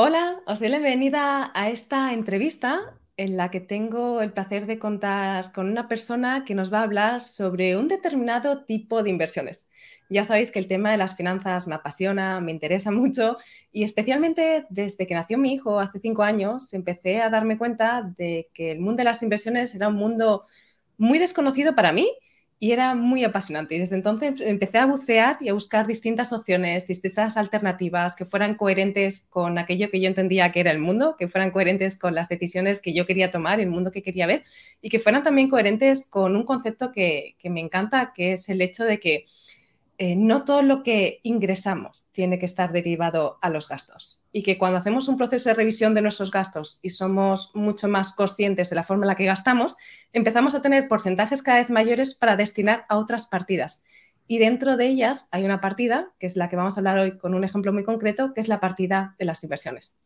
Hola, os doy la bienvenida a esta entrevista en la que tengo el placer de contar con una persona que nos va a hablar sobre un determinado tipo de inversiones. Ya sabéis que el tema de las finanzas me apasiona, me interesa mucho y especialmente desde que nació mi hijo hace cinco años empecé a darme cuenta de que el mundo de las inversiones era un mundo muy desconocido para mí y era muy apasionante. Y desde entonces empecé a bucear y a buscar distintas opciones, distintas alternativas que fueran coherentes con aquello que yo entendía que era el mundo, que fueran coherentes con las decisiones que yo quería tomar, el mundo que quería ver, y que fueran también coherentes con un concepto que, que me encanta, que es el hecho de que eh, no todo lo que ingresamos tiene que estar derivado a los gastos y que cuando hacemos un proceso de revisión de nuestros gastos y somos mucho más conscientes de la forma en la que gastamos, empezamos a tener porcentajes cada vez mayores para destinar a otras partidas. Y dentro de ellas hay una partida, que es la que vamos a hablar hoy con un ejemplo muy concreto, que es la partida de las inversiones.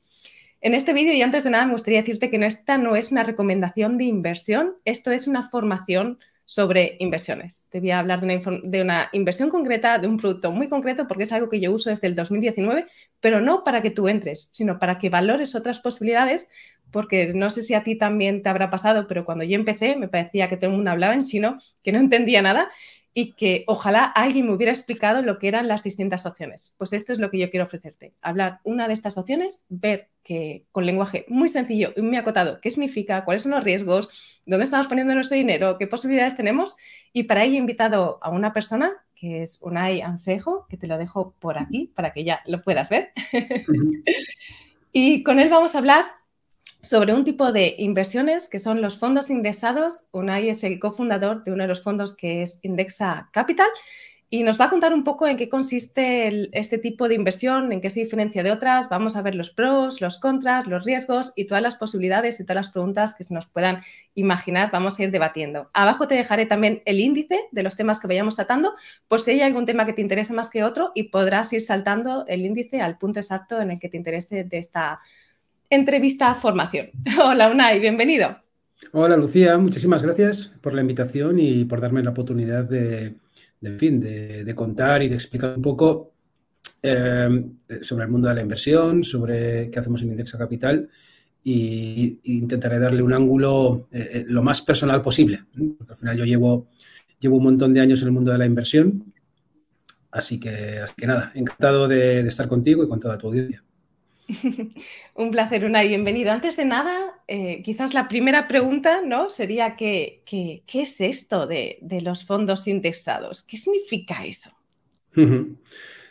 En este vídeo y antes de nada me gustaría decirte que esta no es una recomendación de inversión, esto es una formación sobre inversiones. Te voy a hablar de una, inversión concreta, de un producto muy concreto, porque es algo que yo uso desde el 2019, pero no para que tú entres, sino para que valores otras posibilidades, porque no sé si a ti también te habrá pasado, pero cuando yo empecé me parecía que todo el mundo hablaba en chino, que no entendía nada y que ojalá alguien me hubiera explicado lo que eran las distintas opciones. Pues esto es lo que yo quiero ofrecerte. Hablar una de estas opciones, ver que con lenguaje muy sencillo y muy acotado qué significa, cuáles son los riesgos, dónde estamos poniendo nuestro dinero, qué posibilidades tenemos. Y para ello he invitado a una persona que es Unai Ansejo, que te lo dejo por aquí para que ya lo puedas ver. y con él vamos a hablar sobre un tipo de inversiones que son los fondos indexados. Unai es el cofundador de uno de los fondos que es Indexa Capital y nos va a contar un poco en qué consiste este tipo de inversión, en qué se diferencia de otras. Vamos a ver los pros, los contras, los riesgos y todas las posibilidades y todas las preguntas que se nos puedan imaginar. Vamos a ir debatiendo. Abajo te dejaré también el índice de los temas que vayamos tratando, por si hay algún tema que te interese más que otro y podrás ir saltando el índice al punto exacto en el que te interese de esta entrevista formación. Hola Unai, bienvenido. Hola Lucía, muchísimas gracias por la invitación y por darme la oportunidad de, fin, de, contar y de explicar un poco eh, sobre el mundo de la inversión, sobre qué hacemos en Indexa Capital e intentaré darle un ángulo eh, eh, lo más personal posible, porque al final yo llevo, llevo un montón de años en el mundo de la inversión, así que, que nada, encantado de estar contigo y con toda tu audiencia. Un placer, una bienvenido. Antes de nada, eh, quizás la primera pregunta ¿no? sería ¿qué, qué, es esto de, los fondos indexados? ¿Qué significa eso?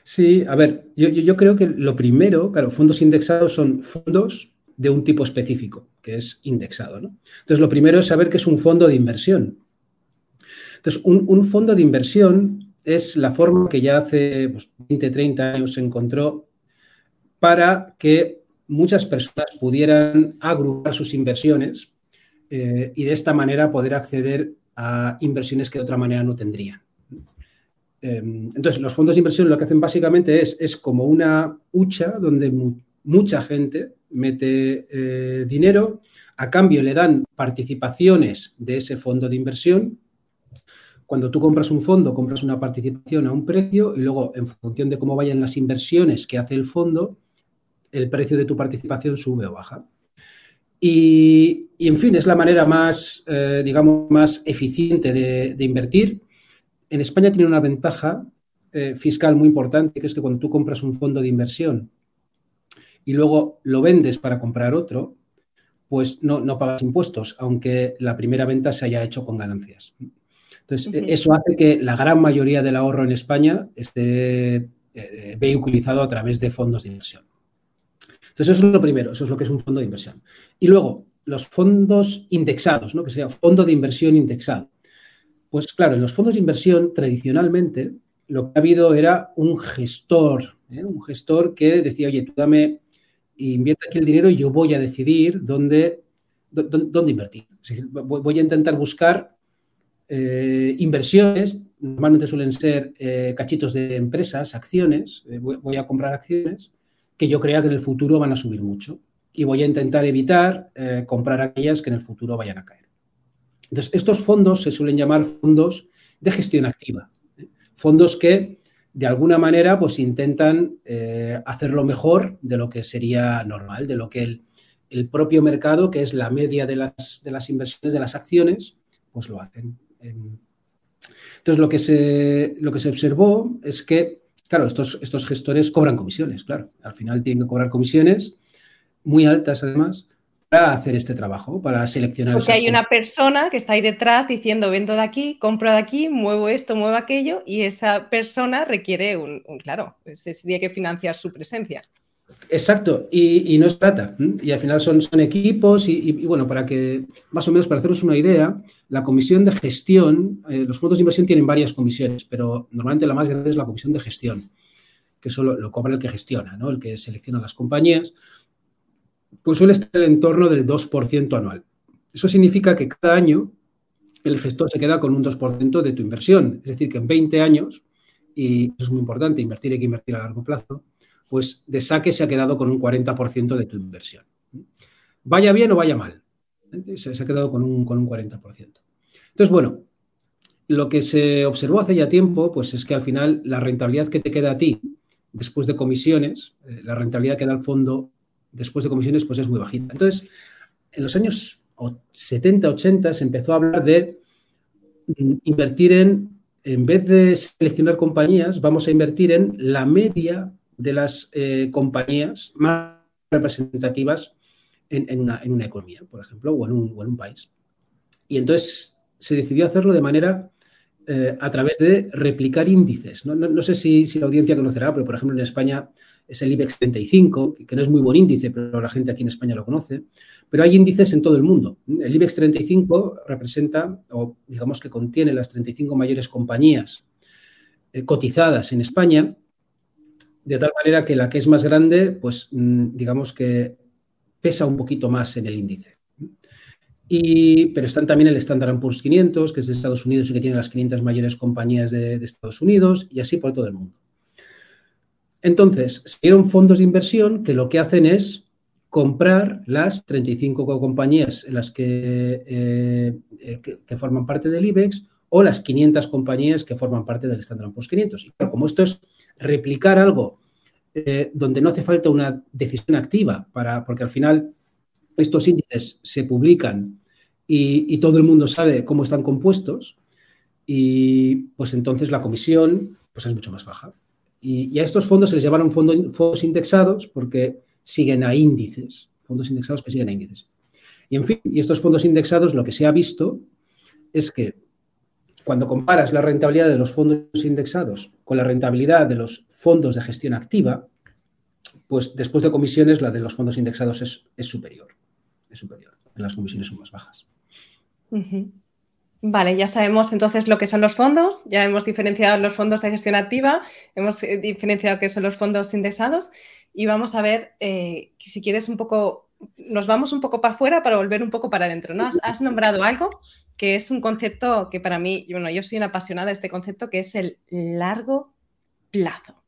Sí, a ver, yo, creo que lo primero, claro, fondos indexados son fondos de un tipo específico, que es indexado. Entonces, lo primero es saber qué es un fondo de inversión. Entonces, un, fondo de inversión es la forma que ya hace 20, pues, 30 años se encontró para que muchas personas pudieran agrupar sus inversiones eh, y de esta manera poder acceder a inversiones que de otra manera no tendrían. Em, entonces, los fondos de inversión lo que hacen básicamente es, es como una hucha donde mucha gente mete eh, dinero, a cambio le dan participaciones de ese fondo de inversión. Cuando tú compras un fondo, compras una participación a un precio y luego, en función de cómo vayan las inversiones que hace el fondo, el precio de tu participación sube o baja. Y, en fin, es la manera más, eh, digamos, más eficiente de, invertir. En España tiene una ventaja eh, fiscal muy importante, que es que cuando tú compras un fondo de inversión y luego lo vendes para comprar otro, pues no, no pagas impuestos, aunque la primera venta se haya hecho con ganancias. Entonces, eso hace que la gran mayoría del ahorro en España esté eh, vehiculizado a través de fondos de inversión. Eso es lo primero, eso es lo que es un fondo de inversión. Y luego, los fondos indexados, ¿no? que sería fondo de inversión indexado. Pues claro, en los fondos de inversión, tradicionalmente, lo que ha habido era un gestor, ¿eh? un gestor que decía, oye, tú dame, invierte aquí el dinero y yo voy a decidir dónde, dónde, invertir. voy a intentar buscar eh, inversiones, normalmente suelen ser eh, cachitos de empresas, acciones, voy, a comprar acciones, que yo crea que en el futuro van a subir mucho y voy a intentar evitar eh, comprar aquellas que en el futuro vayan a caer. Entonces, estos fondos se suelen llamar fondos de gestión activa, ¿eh? fondos que de alguna manera, pues intentan eh, hacerlo mejor de lo que sería normal, de lo que el, el propio mercado, que es la media de las, de las, inversiones de las acciones, pues lo hacen. Entonces, lo que se, lo que se observó es que, claro, estos, estos gestores cobran comisiones, claro. Al final tienen que cobrar comisiones muy altas, además, para hacer este trabajo, para seleccionar. Porque hay una persona que está ahí detrás diciendo, vendo de aquí, compro de aquí, muevo esto, muevo aquello, y esa persona requiere un, claro, se tiene que financiar su presencia. Exacto, y, no es plata. Y al final son, equipos y, bueno, para que, más o menos, para haceros una idea, la comisión de gestión, eh, los fondos de inversión tienen varias comisiones, pero normalmente la más grande es la comisión de gestión, que solo lo cobra el que gestiona, ¿no? el que selecciona las compañías pues suele estar en torno del 2% anual. Eso significa que cada año el gestor se queda con un 2% de tu inversión. Es decir, que en 20 años, y eso es muy importante, invertir hay que invertir a largo plazo, pues de saque se ha quedado con un 40% de tu inversión. Vaya bien o vaya mal, se, ha quedado con un, con un 40%. Entonces, bueno, lo que se observó hace ya tiempo, pues es que al final la rentabilidad que te queda a ti después de comisiones, eh, la rentabilidad que da el fondo después de comisiones, pues es muy bajita. Entonces, en los años 70, 80 se empezó a hablar de mm, invertir en, en vez de seleccionar compañías, vamos a invertir en la media de las eh, compañías más representativas en, una, economía, por ejemplo, o en, un, país. Y entonces se decidió hacerlo de manera eh, a través de replicar índices. No, sé si, si, la audiencia conocerá, pero por ejemplo en España es el IBEX 35, que no es muy buen índice, pero la gente aquí en España lo conoce. Pero hay índices en todo el mundo. El IBEX 35 representa, o digamos que contiene las 35 mayores compañías eh, cotizadas en España, de tal manera que la que es más grande, pues mm, digamos que pesa un poquito más en el índice. Y, pero están también el Standard Poor's 500, que es de Estados Unidos y que tiene las 500 mayores compañías de, Estados Unidos, y así por todo el mundo. Entonces, salieron fondos de inversión que lo que hacen es comprar las 35 compañías en las que, eh, eh, que, forman parte del IBEX o las 500 compañías que forman parte del Standard Poor's 500. Y como esto es replicar algo eh, donde no hace falta una decisión activa, para, porque al final estos índices se publican y, todo el mundo sabe cómo están compuestos, y pues entonces la comisión pues es mucho más baja. Y, a estos fondos se les llamaron fondos indexados porque siguen a índices, fondos indexados que siguen a índices. Y en fin, y estos fondos indexados lo que se ha visto es que cuando comparas la rentabilidad de los fondos indexados con la rentabilidad de los fondos de gestión activa, pues después de comisiones la de los fondos indexados es, superior. Es superior. Las comisiones son más bajas. Vale, ya sabemos entonces lo que son los fondos, ya hemos diferenciado los fondos de gestión activa, hemos eh, diferenciado qué son los fondos indexados y vamos a ver eh, si quieres un poco, nos vamos un poco para afuera para volver un poco para adentro. ¿no? Has, nombrado algo que es un concepto que para mí, bueno, yo soy una apasionada de este concepto que es el largo plazo.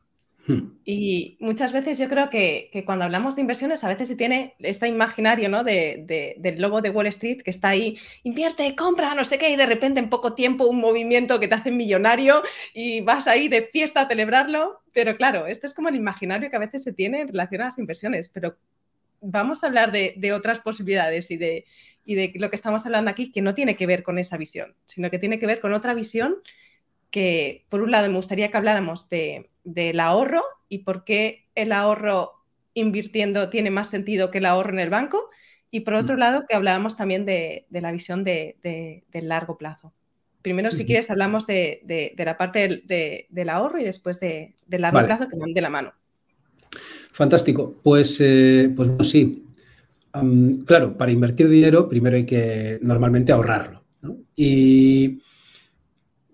Hmm. Y muchas veces yo creo que, cuando hablamos de inversiones a veces se tiene este imaginario ¿no? de, del lobo de Wall Street que está ahí, invierte, compra, no sé qué, y de repente en poco tiempo un movimiento que te hace millonario y vas ahí de fiesta a celebrarlo. Pero claro, este es como el imaginario que a veces se tiene en relación a las inversiones. Pero vamos a hablar de, otras posibilidades y de, y de lo que estamos hablando aquí que no tiene que ver con esa visión, sino que tiene que ver con otra visión que, por un lado, me gustaría que habláramos de del ahorro y por qué el ahorro invirtiendo tiene más sentido que el ahorro en el banco. Y por otro mm. lado, que hablábamos también de, la visión de, del largo plazo. Primero, si quieres, hablamos de, la parte del, ahorro y después del largo plazo que van de la mano. Fantástico. Pues, eh, pues sí. claro, para invertir dinero, primero hay que normalmente ahorrarlo. Y,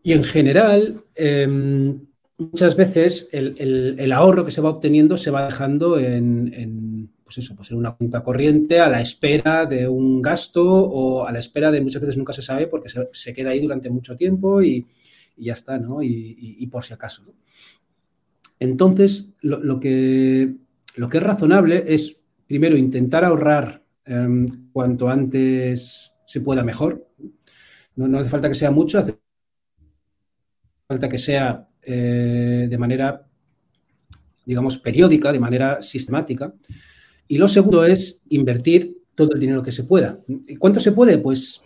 y, en general, em, muchas veces el, ahorro que se va obteniendo se va dejando en, pues eso, pues en una cuenta corriente a la espera de un gasto o a la espera de muchas veces nunca se sabe porque se, queda ahí durante mucho tiempo y, ya está, ¿no? Y, por si acaso. Entonces, lo, que, lo que es razonable es, primero, intentar ahorrar em, cuanto antes se pueda mejor. No, hace falta que sea mucho, hace falta que sea eh, de manera, digamos, periódica, de manera sistemática. Y lo segundo es invertir todo el dinero que se pueda. ¿Y cuánto se puede? Pues,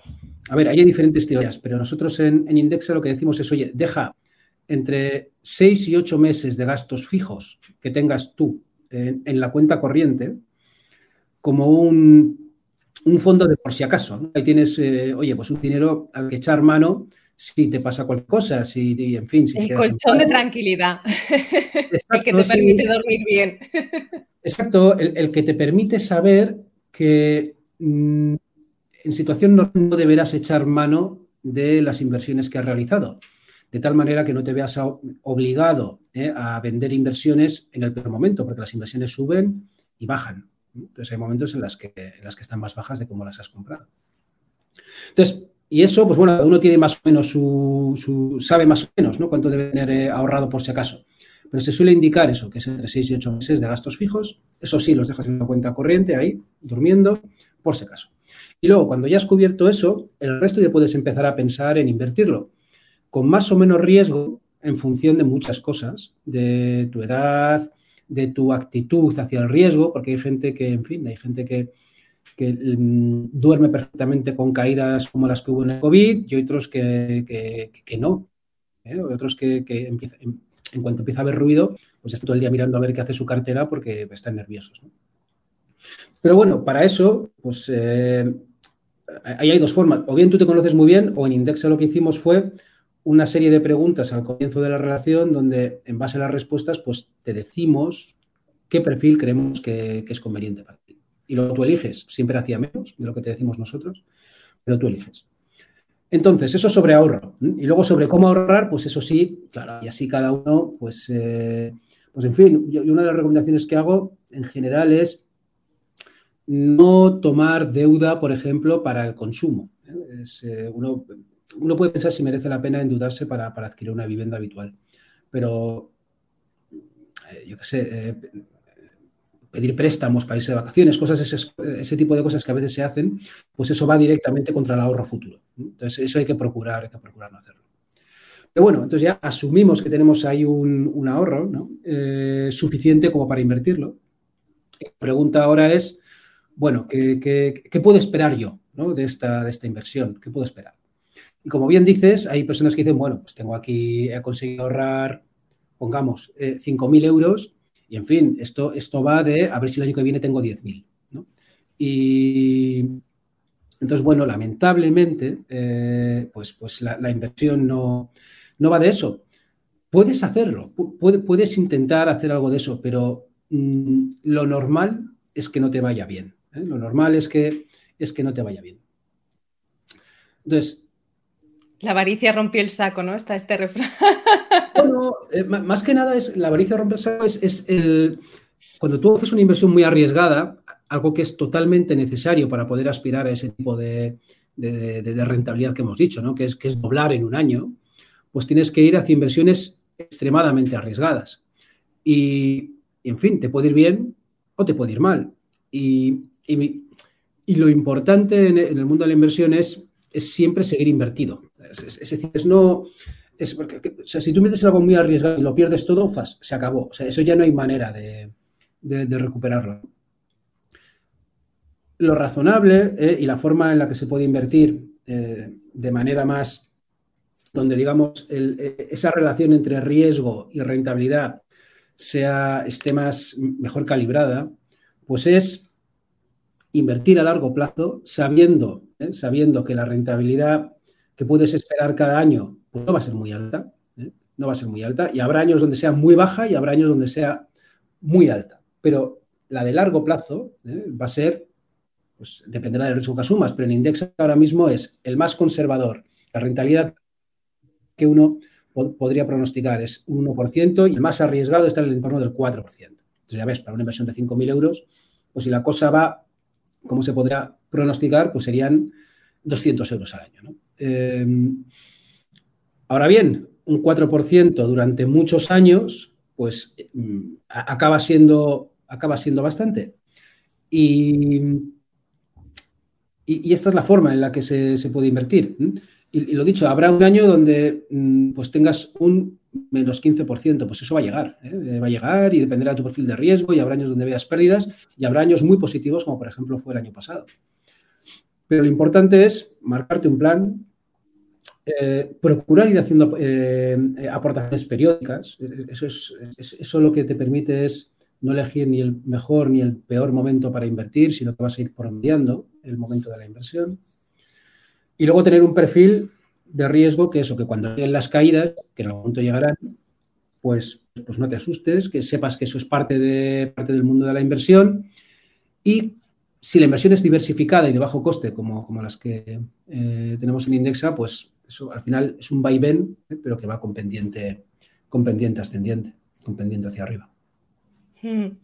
a ver, hay diferentes teorías, pero nosotros en, en Indexa lo que decimos es, oye, deja entre seis y ocho meses de gastos fijos que tengas tú en, la cuenta corriente como un, fondo de por si acaso. Ahí tienes, eh, oye, pues un dinero al que echar mano si te pasa cualquier cosa, si, en fin. Si el colchón de tranquilidad, el que te permite dormir bien. Exacto, el, que te permite saber que mm, en situación normal no deberás echar mano de las inversiones que has realizado de tal manera que no te veas obligado ¿eh? a vender inversiones en el peor momento, porque las inversiones suben y bajan. Entonces hay momentos en, las que, en las que están más bajas de cómo las has comprado. Entonces, y eso, pues bueno, uno tiene más o menos su, sabe más o menos, ¿no? Cuánto debe tener eh, ahorrado por si acaso. Pero se suele indicar eso, que es entre 6 y 8 meses de gastos fijos. Eso sí, los dejas en una cuenta corriente ahí, durmiendo, por si acaso. Y luego, cuando ya has cubierto eso, el resto ya puedes empezar a pensar en invertirlo con más o menos riesgo en función de muchas cosas, de tu edad, de tu actitud hacia el riesgo, porque hay gente que, en fin, hay gente que, mm, duerme perfectamente con caídas como las que hubo en el COVID y otros que, no. ¿eh? Otros que, en, cuanto empieza a haber ruido, pues está todo el día mirando a ver qué hace su cartera porque están nerviosos. Pero bueno, para eso, pues eh, ahí hay dos formas. O bien tú te conoces muy bien, o en Indexa lo que hicimos fue una serie de preguntas al comienzo de la relación donde en base a las respuestas pues te decimos qué perfil creemos que, es conveniente para ti. Y luego tú eliges, siempre hacía menos de lo que te decimos nosotros, pero tú eliges. Entonces, eso sobre ahorro. Y luego sobre cómo ahorrar, pues eso sí, claro, y así cada uno, pues, eh, pues en fin, yo, una de las recomendaciones que hago en general es no tomar deuda, por ejemplo, para el consumo. ¿eh? Eh, uno uno puede pensar si merece la pena endeudarse para, para adquirir una vivienda habitual, pero eh, yo qué sé, eh, pedir préstamos para irse de vacaciones, cosas ese, tipo de cosas que a veces se hacen, pues eso va directamente contra el ahorro futuro. Entonces, eso hay que procurar, hay que procurar no hacerlo. Pero bueno, entonces ya asumimos que tenemos ahí un, ahorro eh, suficiente como para invertirlo. La pregunta ahora es, bueno, ¿qué, puedo esperar yo de esta inversión? ¿Qué puedo esperar? Y como bien dices, hay personas que dicen, bueno, pues tengo aquí, he conseguido ahorrar, pongamos, eh, 5.000 euros y, en fin, esto, esto va de a ver si el año que viene tengo 10.000. ¿no? Y entonces, bueno, lamentablemente, eh, pues, pues la, inversión no, no, va de eso. Puedes hacerlo, puedes intentar hacer algo de eso, pero mm, lo normal es que no te vaya bien. ¿eh? Lo normal es que, es que no te vaya bien. Entonces, la avaricia rompió el saco, ¿no? Está este refrán. Bueno, eh, más que nada es la avaricia rompe el saco, es, el. Cuando tú haces una inversión muy arriesgada, algo que es totalmente necesario para poder aspirar a ese tipo de, rentabilidad que hemos dicho, ¿no? Que es, que es doblar en un año, pues tienes que ir hacia inversiones extremadamente arriesgadas. Y, en fin, te puede ir bien o te puede ir mal. Y, lo importante en el mundo de la inversión es siempre seguir invertido. Es, decir, es no. Es porque, si tú metes algo muy arriesgado y lo pierdes todo, se acabó. O sea, eso ya no hay manera de, recuperarlo. Lo razonable eh, y la forma en la que se puede invertir eh, de manera más, donde digamos eh, esa relación entre riesgo y rentabilidad sea, esté más, mejor calibrada, pues es invertir a largo plazo sabiendo, sabiendo que la rentabilidad que puedes esperar cada año, pues no va a ser muy alta. ¿eh? No va a ser muy alta. Y habrá años donde sea muy baja y habrá años donde sea muy alta. Pero la de largo plazo ¿eh? va a ser, pues dependerá del riesgo que asumas, pero en Index ahora mismo es el más conservador. La rentabilidad que uno podría pronosticar es un 1% y el más arriesgado está en el entorno del 4%. Entonces ya ves, para una inversión de 5.000 euros, pues si la cosa va como se podría pronosticar, pues serían 200 euros al año. ¿no? Em, ahora bien, un 4% durante muchos años, pues mm, acaba siendo, acaba siendo bastante. Y, esta es la forma en la que se, puede invertir. y, lo dicho, habrá un año donde mm, pues tengas un menos 15%, pues eso va a llegar, ¿eh? va a llegar y dependerá de tu perfil de riesgo y habrá años donde veas pérdidas y habrá años muy positivos como por ejemplo fue el año pasado. Pero lo importante es marcarte un plan, eh, procurar ir haciendo eh, aportaciones periódicas. Eso, es, eso lo que te permite es no elegir ni el mejor ni el peor momento para invertir, sino que vas a ir promediando el momento de la inversión. Y luego tener un perfil de riesgo que eso, que cuando lleguen las caídas, que en algún momento llegarán, pues, pues no te asustes, que sepas que eso es parte, de, parte del mundo de la inversión y si la inversión es diversificada y de bajo coste, como, como las que eh, tenemos en Indexa, pues eso al final es un vaivén, ¿eh? pero que va con pendiente, con pendiente ascendiente, con pendiente hacia arriba. Hmm.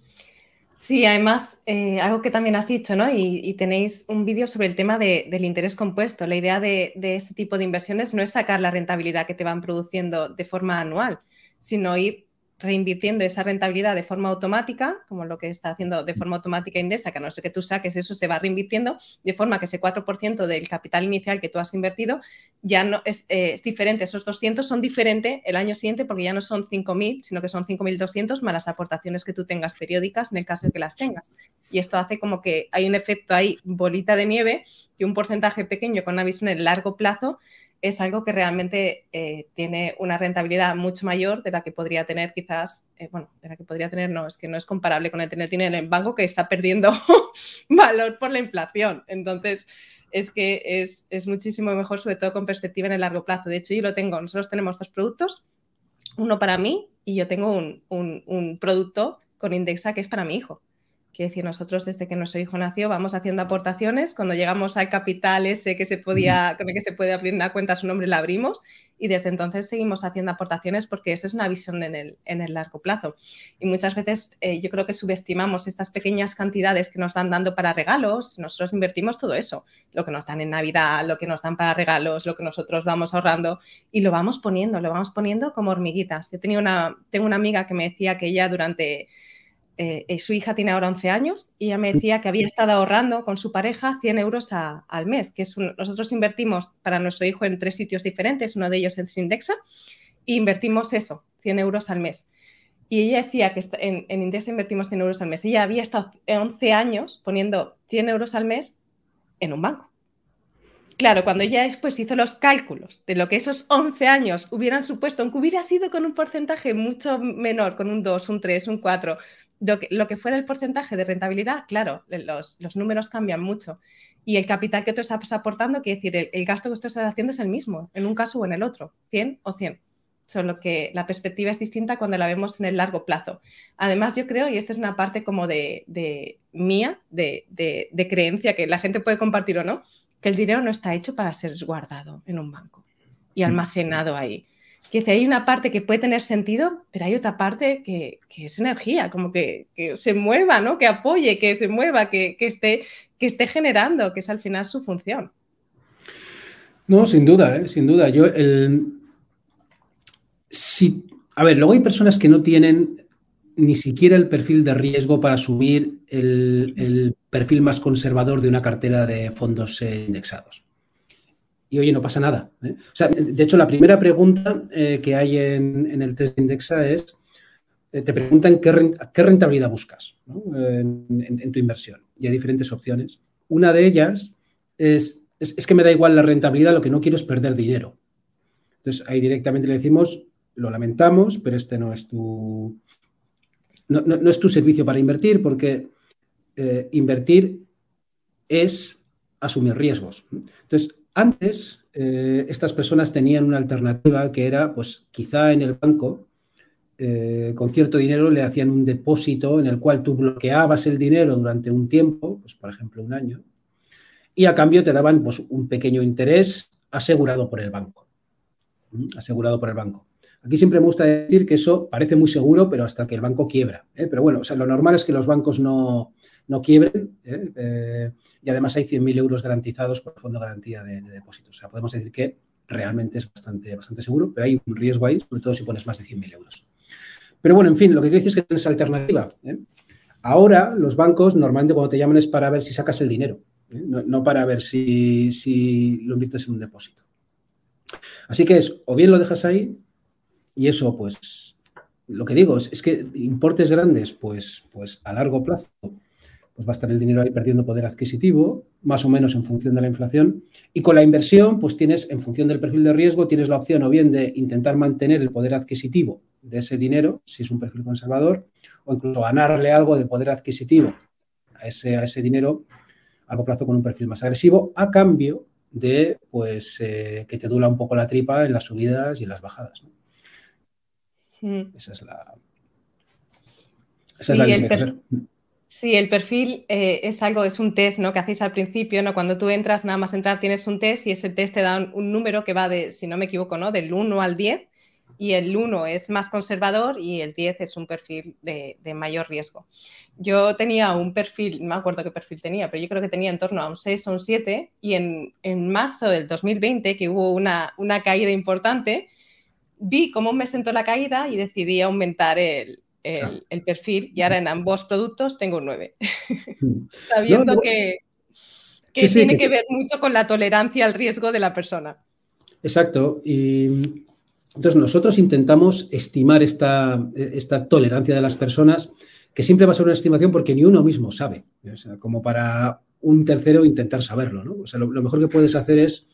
Sí, además, eh, algo que también has dicho, ¿no? Y, tenéis un vídeo sobre el tema del interés compuesto. La idea de, de, este tipo de inversiones no es sacar la rentabilidad que te van produciendo de forma anual, sino ir reinvirtiendo esa rentabilidad de forma automática, como lo que está haciendo de forma automática Indesa, que a no ser que tú saques eso, se va reinvirtiendo, de forma que ese 4% del capital inicial que tú has invertido ya no es, eh, diferente. Esos 200 son diferentes el año siguiente porque ya no son 5.000, sino que son 5.200 más las aportaciones que tú tengas periódicas en el caso de que las tengas. Y esto hace como que hay un efecto ahí, bolita de nieve, y un porcentaje pequeño con una visión en largo plazo es algo que realmente eh, tiene una rentabilidad mucho mayor de la que podría tener quizás, eh, bueno, de la que podría tener, no, es que no es comparable con el tener dinero en el banco que está perdiendo valor por la inflación. Entonces, es que es, muchísimo mejor, sobre todo con perspectiva en el largo plazo. De hecho, yo lo tengo, nosotros tenemos dos productos, uno para mí y yo tengo un, un producto con Indexa que es para mi hijo. Quiero decir, nosotros desde que nuestro hijo nació vamos haciendo aportaciones. Cuando llegamos al capital ese que se podía, con el que se puede abrir una cuenta a su nombre, la abrimos. Y desde entonces seguimos haciendo aportaciones porque eso es una visión en el, en el largo plazo. Y muchas veces eh, yo creo que subestimamos estas pequeñas cantidades que nos van dando para regalos. Nosotros invertimos todo eso, lo que nos dan en Navidad, lo que nos dan para regalos, lo que nosotros vamos ahorrando y lo vamos poniendo, lo vamos poniendo como hormiguitas. Yo tenía una, tengo una amiga que me decía que ella durante eh, eh, su hija tiene ahora 11 años y ella me decía que había estado ahorrando con su pareja 100 euros al mes, que nosotros invertimos para nuestro hijo en tres sitios diferentes, uno de ellos es Indexa, e invertimos eso, 100 euros al mes. Y ella decía que en, en Indexa invertimos 100 euros al mes. Ella había estado 11 años poniendo 100 euros al mes en un banco. Claro, cuando ella después hizo los cálculos de lo que esos 11 años hubieran supuesto, aunque hubiera sido con un porcentaje mucho menor, con un 2, un 3, un 4, lo que, fuera el porcentaje de rentabilidad, claro, los, números cambian mucho. Y el capital que tú estás aportando, quiere decir, el, gasto que tú estás haciendo es el mismo, en un caso o en el otro, 100 o 100. Solo que la perspectiva es distinta cuando la vemos en el largo plazo. Además, yo creo, y esta es una parte como de, mía, de, de creencia que la gente puede compartir o no, que el dinero no está hecho para ser guardado en un banco y mm. almacenado ahí que hay una parte que puede tener sentido, pero hay otra parte que, es energía, como que, se mueva, ¿no? Que apoye, que se mueva, que, esté, que esté generando, que es al final su función. No, sin duda, ¿eh? sin duda. Yo, el, si, a ver, luego hay personas que no tienen ni siquiera el perfil de riesgo para asumir el perfil más conservador de una cartera de fondos eh, indexados y oye, no pasa nada. ¿eh? de hecho, la primera pregunta eh, que hay en, el test de Indexa es, eh, te preguntan qué, rentabilidad buscas en, tu inversión. Y hay diferentes opciones. Una de ellas es, es, que me da igual la rentabilidad, lo que no quiero es perder dinero. Entonces, ahí directamente le decimos, lo lamentamos, pero este no es tu, no, no es tu servicio para invertir, porque invertir es asumir riesgos. Entonces, antes, eh, estas personas tenían una alternativa que era, pues quizá en el banco, eh, con cierto dinero le hacían un depósito en el cual tú bloqueabas el dinero durante un tiempo, pues por ejemplo un año, y a cambio te daban pues, un pequeño interés asegurado por el banco. Asegurado por el banco. Aquí siempre me gusta decir que eso parece muy seguro, pero hasta que el banco quiebra. ¿eh? Pero bueno, o sea, lo normal es que los bancos no, no quiebren ¿eh? Eh, y además hay 100.000 euros garantizados por el fondo de garantía de, depósitos. O sea, podemos decir que realmente es bastante, bastante seguro, pero hay un riesgo ahí, sobre todo si pones más de 100.000 euros. Pero bueno, en fin, lo que quiero decir es que tienes alternativa. ¿eh? Ahora los bancos normalmente cuando te llaman es para ver si sacas el dinero, no, para ver si, si, lo inviertes en un depósito. Así que es, o bien lo dejas ahí, y eso, pues, lo que digo es, que importes grandes, pues, pues a largo plazo, pues va a estar el dinero ahí perdiendo poder adquisitivo, más o menos en función de la inflación. Y con la inversión, pues tienes, en función del perfil de riesgo, tienes la opción o bien de intentar mantener el poder adquisitivo de ese dinero, si es un perfil conservador, o incluso ganarle algo de poder adquisitivo a ese, a ese dinero a largo plazo con un perfil más agresivo, a cambio de pues, eh, que te dura un poco la tripa en las subidas y en las bajadas. Mm. Esa es la. Esa sí, es la Sí, el perfil eh, es algo, es un test ¿no? que hacéis al principio, ¿no? Cuando tú entras, nada más entrar, tienes un test y ese test te da un, número que va de, si no me equivoco, ¿no? Del 1 al 10 y el 1 es más conservador y el 10 es un perfil de, mayor riesgo. Yo tenía un perfil, no me acuerdo qué perfil tenía, pero yo creo que tenía en torno a un 6 o un 7 y en, marzo del 2020, que hubo una, caída importante, vi cómo me sentó la caída y decidí aumentar el, perfil y ahora en ambos productos tengo un 9, mm. sabiendo que, tiene que ver mucho con la tolerancia al riesgo de la persona. Exacto. Y entonces, nosotros intentamos estimar esta, esta, tolerancia de las personas, que siempre va a ser una estimación porque ni uno mismo sabe, como para un tercero intentar saberlo. ¿no? O sea, lo, mejor que puedes hacer es,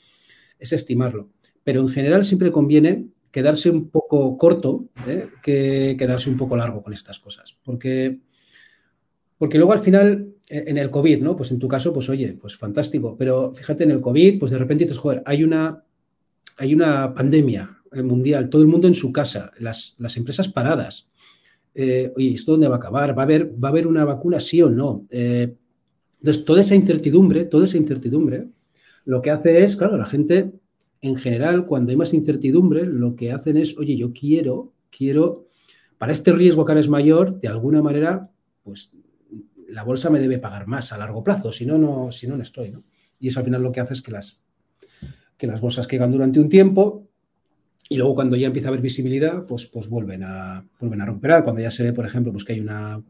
es, estimarlo. Pero en general siempre conviene quedarse un poco corto ¿eh? que quedarse un poco largo con estas cosas. Porque, porque luego al final, e, en el COVID, ¿no? Pues en tu caso, pues oye, pues fantástico. Pero fíjate, en el COVID, pues de repente dices, joder, hay una, hay una pandemia, mundial, todo el mundo en su casa, las, empresas paradas. Eh, oye, ¿esto dónde va a acabar? ¿Va a haber, va a haber una vacuna sí o no? Eh, entonces, toda esa incertidumbre, toda esa incertidumbre, lo que hace es, claro, la gente en general, cuando hay más incertidumbre, lo que hacen es, oye, yo quiero, quiero, para este riesgo que ahora es mayor, de alguna manera, pues la bolsa me debe pagar más a largo plazo, si no, no, si no, no estoy, ¿no? Y eso al final lo que hace es que las, que las bolsas caigan durante un tiempo, y luego cuando ya empieza a haber visibilidad, pues, pues vuelven, a, vuelven a recuperar. Cuando ya se ve, por ejemplo, pues que hay una,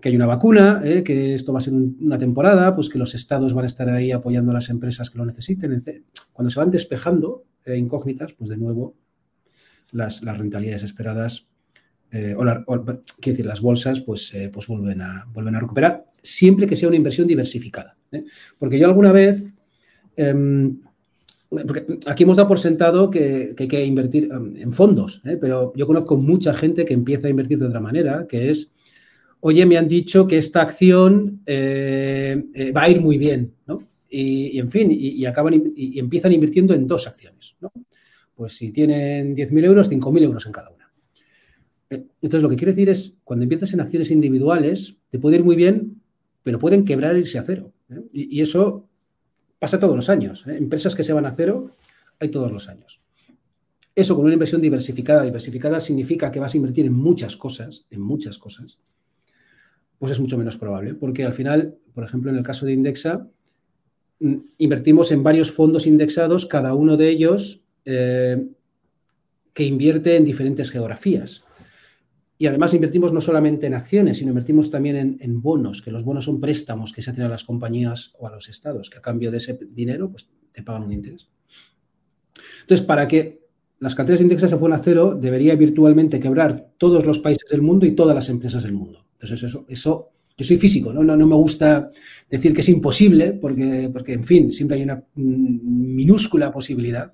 que hay una vacuna, ¿eh? que esto va a ser una temporada, pues que los estados van a estar ahí apoyando a las empresas que lo necesiten. Cuando se van despejando eh, incógnitas, pues de nuevo las, las rentabilidades esperadas, eh, o, quiero decir, las bolsas, pues, pues vuelven, a, vuelven a recuperar, siempre que sea una inversión diversificada. Porque yo alguna vez em, porque aquí hemos dado por sentado que, hay que invertir um, en fondos, pero yo conozco mucha gente que empieza a invertir de otra manera, que es, oye, me han dicho que esta acción eh, eh, va a ir muy bien, ¿no? Y, en fin, y, acaban y, empiezan invirtiendo en dos acciones, ¿no? Pues si tienen 10.000 euros, 5.000 euros en cada una. Entonces, lo que quiero decir es, cuando empiezas en acciones individuales, te puede ir muy bien, pero pueden quebrar e irse a cero. y eso Pasa todos los años. ¿eh? Empresas que se van a cero, hay todos los años. Eso con una inversión diversificada, diversificada significa que vas a invertir en muchas cosas, en muchas cosas, pues es mucho menos probable, porque al final, por ejemplo, en el caso de Indexa, mm, invertimos en varios fondos indexados, cada uno de ellos eh, que invierte en diferentes geografías. Y además invertimos no solamente en acciones, sino invertimos también en, bonos, que los bonos son préstamos que se hacen a las compañías o a los estados, que a cambio de ese dinero pues, te pagan un interés. Entonces, para que las carteras indexadas se fueran a cero, debería virtualmente quebrar todos los países del mundo y todas las empresas del mundo. Entonces, eso, eso yo soy físico, ¿no? No, no me gusta decir que es imposible, porque, porque, en fin, siempre hay una minúscula posibilidad,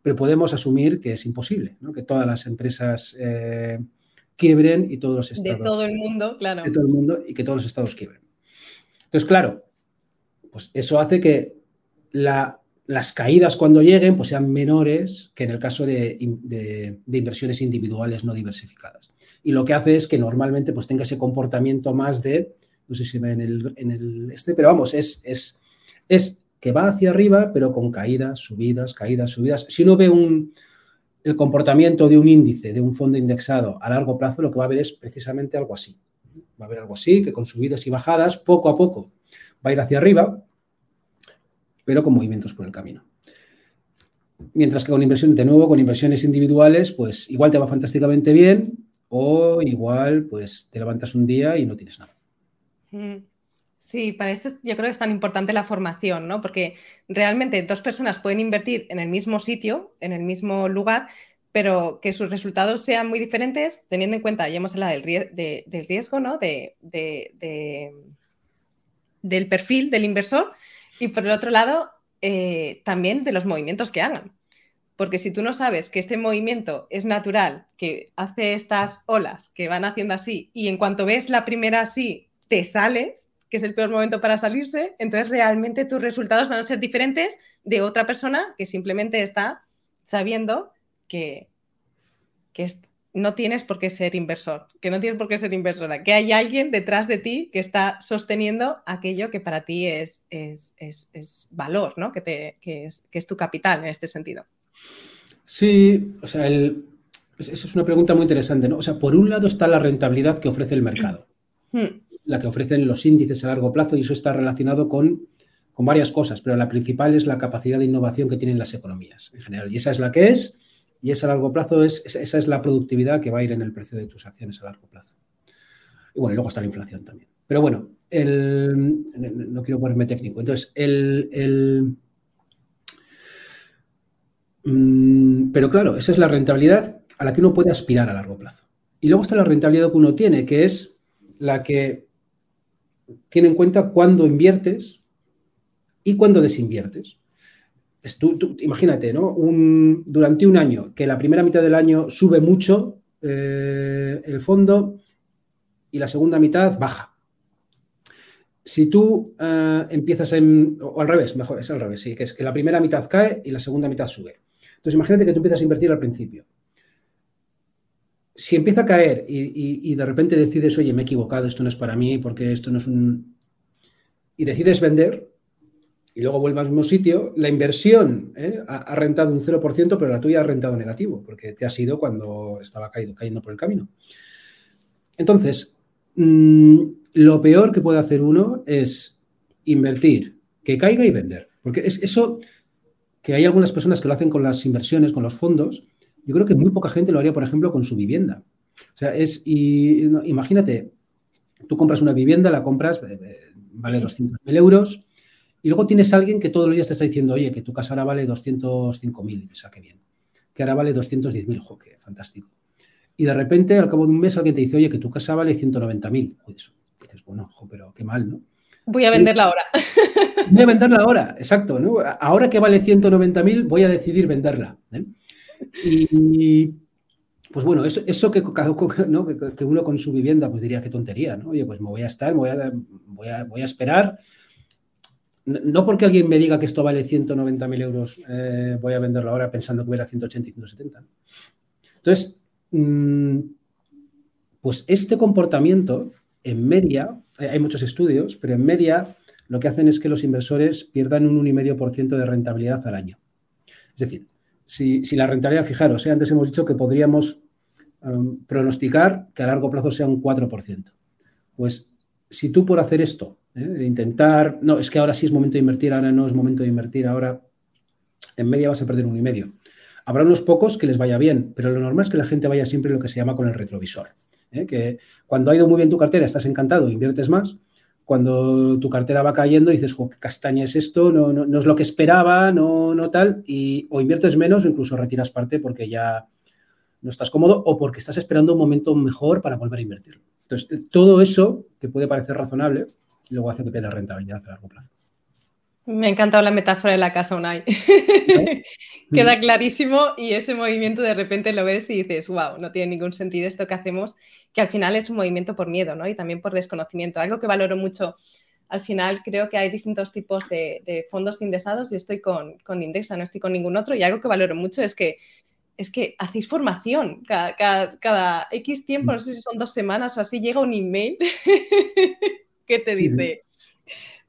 pero podemos asumir que es imposible, ¿no? que todas las empresas eh, quiebren y todos los estados. De todo el mundo, claro. De todo el mundo y que todos los estados quiebren. Entonces, claro, pues eso hace que las caídas cuando lleguen pues sean menores que en el caso de, inversiones individuales no diversificadas. Y lo que hace es que normalmente pues tenga ese comportamiento más de, no sé si ve en el, en el este, pero vamos, es, es, es que va hacia arriba, pero con caídas, subidas, caídas, subidas. Si uno ve un, el comportamiento de un índice, de un fondo indexado a largo plazo, lo que va a haber es precisamente algo así. Va a haber algo así, que con subidas y bajadas, poco a poco, va a ir hacia arriba, pero con movimientos por el camino. Mientras que con inversión, de nuevo, con inversiones individuales, pues igual te va fantásticamente bien o igual pues te levantas un día y no tienes nada. Mm. Sí, para eso yo creo que es tan importante la formación, ¿no? Porque realmente dos personas pueden invertir en el mismo sitio, en el mismo lugar, pero que sus resultados sean muy diferentes, teniendo en cuenta, ya hemos hablado del, riesgo, ¿no? De, del perfil del inversor y por el otro lado, eh, también de los movimientos que hagan. Porque si tú no sabes que este movimiento es natural, que hace estas olas que van haciendo así, y en cuanto ves la primera así, te sales, que es el peor momento para salirse, entonces realmente tus resultados van a ser diferentes de otra persona que simplemente está sabiendo que, que no tienes por qué ser inversor, que no tienes por qué ser inversora, que hay alguien detrás de ti que está sosteniendo aquello que para ti es, es, valor, ¿no? que, te, es, que es tu capital en este sentido. Sí, o sea, eso es una pregunta muy interesante, ¿no? O sea, por un lado está la rentabilidad que ofrece el mercado. Hmm la que ofrecen los índices a largo plazo y eso está relacionado con, varias cosas, pero la principal es la capacidad de innovación que tienen las economías en general. Y esa es la que es, y esa a largo plazo es, esa es la productividad que va a ir en el precio de tus acciones a largo plazo. Y bueno, y luego está la inflación también. Pero bueno, no quiero ponerme técnico. Entonces, el, mm, pero claro, esa es la rentabilidad a la que uno puede aspirar a largo plazo. Y luego está la rentabilidad que uno tiene, que es la que tiene en cuenta cuándo inviertes y cuándo desinviertes. Imagínate, ¿no? Durante un año, que la primera mitad del año sube mucho eh, el fondo y la segunda mitad baja. Si tú eh, empiezas en, o al revés, mejor, es al revés, sí, que es que la primera mitad cae y la segunda mitad sube. Entonces imagínate que tú empiezas a invertir al principio si empieza a caer y, de repente decides, oye, me he equivocado, esto no es para mí, porque esto no es un... y decides vender y luego vuelve al mismo sitio, la inversión ¿eh? ha, rentado un 0%, pero la tuya ha rentado negativo, porque te ha sido cuando estaba caído, cayendo por el camino. Entonces, mm, lo peor que puede hacer uno es invertir, que caiga y vender. Porque es eso que hay algunas personas que lo hacen con las inversiones, con los fondos, yo creo que muy poca gente lo haría, por ejemplo, con su vivienda. O sea, es, y, imagínate, tú compras una vivienda, la compras, eh, eh, vale 200.000 euros, y luego tienes a alguien que todos los días te está diciendo, oye, que tu casa ahora vale 205.000, y dices, ah, qué bien. Que ahora vale 210.000, jo, qué fantástico. Y de repente, al cabo de un mes, alguien te dice, oye, que tu casa vale 190.000. Dices, bueno, jo, pero qué mal, ¿no? Voy a venderla ahora. Voy a venderla ahora, exacto. ¿no? Ahora que vale 190.000, voy a decidir venderla. ¿eh? Y pues bueno, eso, eso que, que, uno con su vivienda pues diría qué tontería, ¿no? Oye, pues me voy a estar, voy a, voy a, esperar. No porque alguien me diga que esto vale 190.000 euros, eh, voy a venderlo ahora pensando que hubiera 180 y 170. Entonces, mm, pues este comportamiento, en media, hay muchos estudios, pero en media lo que hacen es que los inversores pierdan un 1,5% de rentabilidad al año. Es decir, si, la rentabilidad, fijaros, ¿eh? antes hemos dicho que podríamos um, pronosticar que a largo plazo sea un 4%. Pues si tú por hacer esto, ¿eh? intentar, no, es que ahora sí es momento de invertir, ahora no es momento de invertir, ahora en media vas a perder un y medio. Habrá unos pocos que les vaya bien, pero lo normal es que la gente vaya siempre lo que se llama con el retrovisor. ¿eh? Que cuando ha ido muy bien tu cartera, estás encantado, inviertes más, cuando tu cartera va cayendo dices, qué castaña es esto, no, no, es lo que esperaba, no, no tal, y o inviertes menos o incluso retiras parte porque ya no estás cómodo o porque estás esperando un momento mejor para volver a invertir. Entonces, todo eso que puede parecer razonable, luego hace que pierda rentabilidad a largo plazo. Me ha encantado la metáfora de la casa Unai. Queda clarísimo y ese movimiento de repente lo ves y dices, wow, no tiene ningún sentido esto que hacemos, que al final es un movimiento por miedo, ¿no? Y también por desconocimiento. Algo que valoro mucho, al final creo que hay distintos tipos de, fondos indexados y estoy con, con, Indexa, no estoy con ningún otro. Y algo que valoro mucho es que es que hacéis formación cada, cada X tiempo, no sé si son dos semanas o así, llega un email que te dice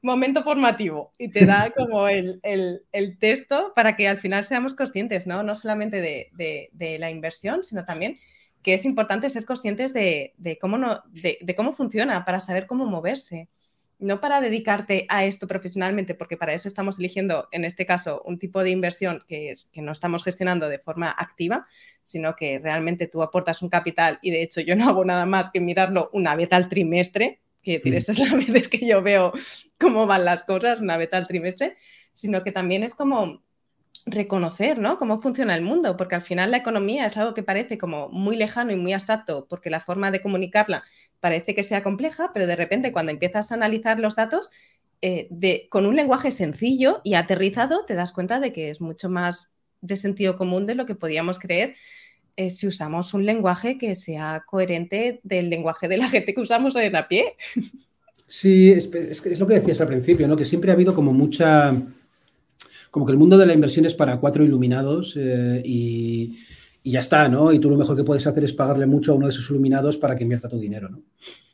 momento formativo y te da como el, texto para que al final seamos conscientes, ¿no? No solamente de, la inversión, sino también que es importante ser conscientes de, cómo no, de, cómo funciona para saber cómo moverse. No para dedicarte a esto profesionalmente, porque para eso estamos eligiendo, en este caso, un tipo de inversión que, es, que no estamos gestionando de forma activa, sino que realmente tú aportas un capital y de hecho yo no hago nada más que mirarlo una vez al trimestre Quiero decir, esa es la vez que yo veo cómo van las cosas una vez al trimestre, sino que también es como reconocer, ¿no? Cómo funciona el mundo, porque al final la economía es algo que parece como muy lejano y muy abstracto, porque la forma de comunicarla parece que sea compleja, pero de repente cuando empiezas a analizar los datos eh, de, con un lenguaje sencillo y aterrizado, te das cuenta de que es mucho más de sentido común de lo que podíamos creer eh, si usamos un lenguaje que sea coherente del lenguaje de la gente que usamos en a pie. Sí, es, es, lo que decías al principio, ¿no? Que siempre ha habido como mucha como que el mundo de la inversión es para cuatro iluminados eh, y, ya está, ¿no? Y tú lo mejor que puedes hacer es pagarle mucho a uno de esos iluminados para que invierta tu dinero, ¿no?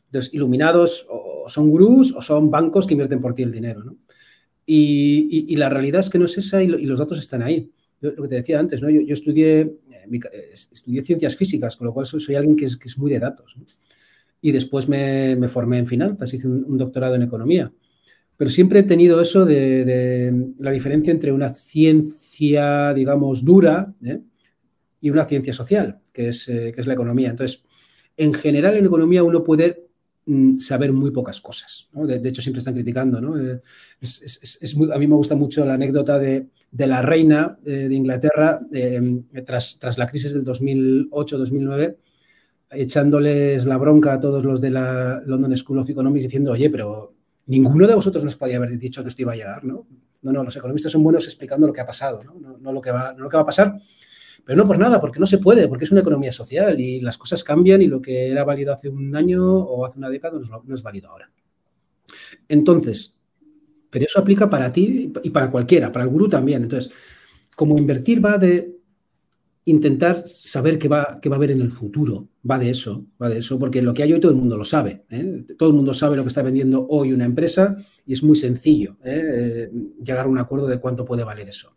Entonces, iluminados o son gurús o son bancos que invierten por ti el dinero, ¿no? Y, la realidad es que no es esa y, los datos están ahí. lo que te decía antes, ¿no? Yo, estudié, estudié ciencias físicas, con lo cual soy, alguien que es, muy de datos. Y después me, formé en finanzas, hice un doctorado en economía. Pero siempre he tenido eso de, la diferencia entre una ciencia, digamos, dura ¿eh? y una ciencia social, que es, eh, que es, la economía. Entonces, en general en economía uno puede mm, saber muy pocas cosas. De, hecho, siempre están criticando. ¿no? Eh, es, a mí me gusta mucho la anécdota de, la reina de Inglaterra tras, tras la crisis del 2008-2009 echándoles la bronca a todos los de la London School of Economics diciendo, oye, pero ninguno de vosotros nos podía haber dicho que esto iba a llegar, ¿no? No, no, los economistas son buenos explicando lo que ha pasado, ¿no? No, lo, que va, lo que va a pasar. Pero no por nada, porque no se puede, porque es una economía social y las cosas cambian y lo que era válido hace un año o hace una década no es, válido ahora. Entonces, pero eso aplica para ti y para cualquiera, para el gurú también. Entonces, como invertir va de intentar saber qué va, qué va a haber en el futuro. Va de eso, va de eso, porque lo que hay hoy todo el mundo lo sabe. ¿eh? Todo el mundo sabe lo que está vendiendo hoy una empresa y es muy sencillo ¿eh? llegar a un acuerdo de cuánto puede valer eso.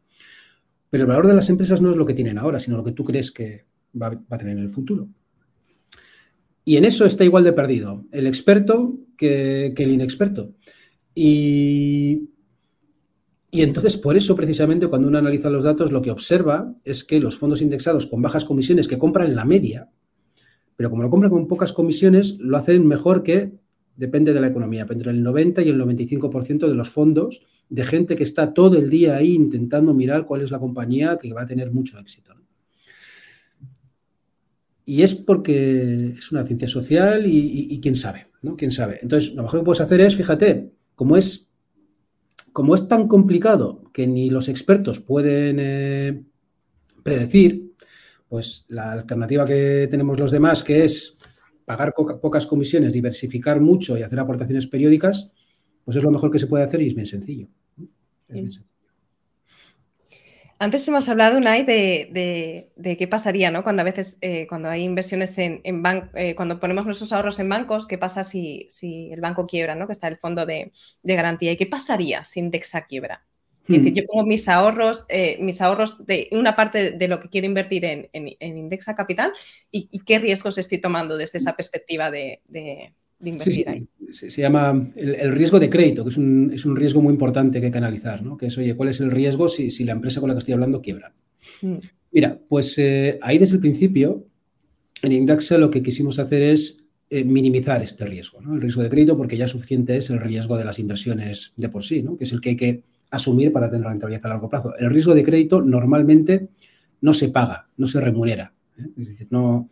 Pero el valor de las empresas no es lo que tienen ahora, sino lo que tú crees que va, va a tener en el futuro. Y en eso está igual de perdido el experto que el inexperto. Y y entonces, por eso, precisamente, cuando uno analiza los datos, lo que observa es que los fondos indexados con bajas comisiones que compran la media, pero como lo compran con pocas comisiones, lo hacen mejor que, depende de la economía, entre el 90 y el 95% de los fondos de gente que está todo el día ahí intentando mirar cuál es la compañía que va a tener mucho éxito. Y es porque es una ciencia social y, quién sabe, ¿no? ¿Quién sabe? Entonces, lo mejor que puedes hacer es, fíjate, como es como es tan complicado que ni los expertos pueden eh, predecir, pues la alternativa que tenemos los demás, que es pagar pocas comisiones, diversificar mucho y hacer aportaciones periódicas, pues es lo mejor que se puede hacer y es bien sencillo. Es bien sencillo. Antes hemos hablado, Unai, de, de, qué pasaría, ¿no? Cuando a veces, eh, cuando hay inversiones en, en eh, cuando ponemos nuestros ahorros en bancos, ¿qué pasa si, si el banco quiebra, ¿no? Que está el fondo de, garantía. ¿Y qué pasaría si Indexa quiebra? Es decir, hmm. yo pongo mis ahorros, eh, mis ahorros de una parte de lo que quiero invertir en, en, Indexa Capital y, y, qué riesgos estoy tomando desde esa perspectiva de, se, llama el, riesgo de crédito, que es un, es un, riesgo muy importante que hay que analizar, ¿no? Que es, oye, ¿cuál es el riesgo si, si la empresa con la que estoy hablando quiebra? Mm. Mira, pues eh, ahí desde el principio, en Indexa lo que quisimos hacer es eh, minimizar este riesgo, ¿no? El riesgo de crédito, porque ya suficiente es el riesgo de las inversiones de por sí, ¿no? Que es el que hay que asumir para tener rentabilidad a largo plazo. El riesgo de crédito normalmente no se paga, no se remunera. ¿eh? Es decir, no,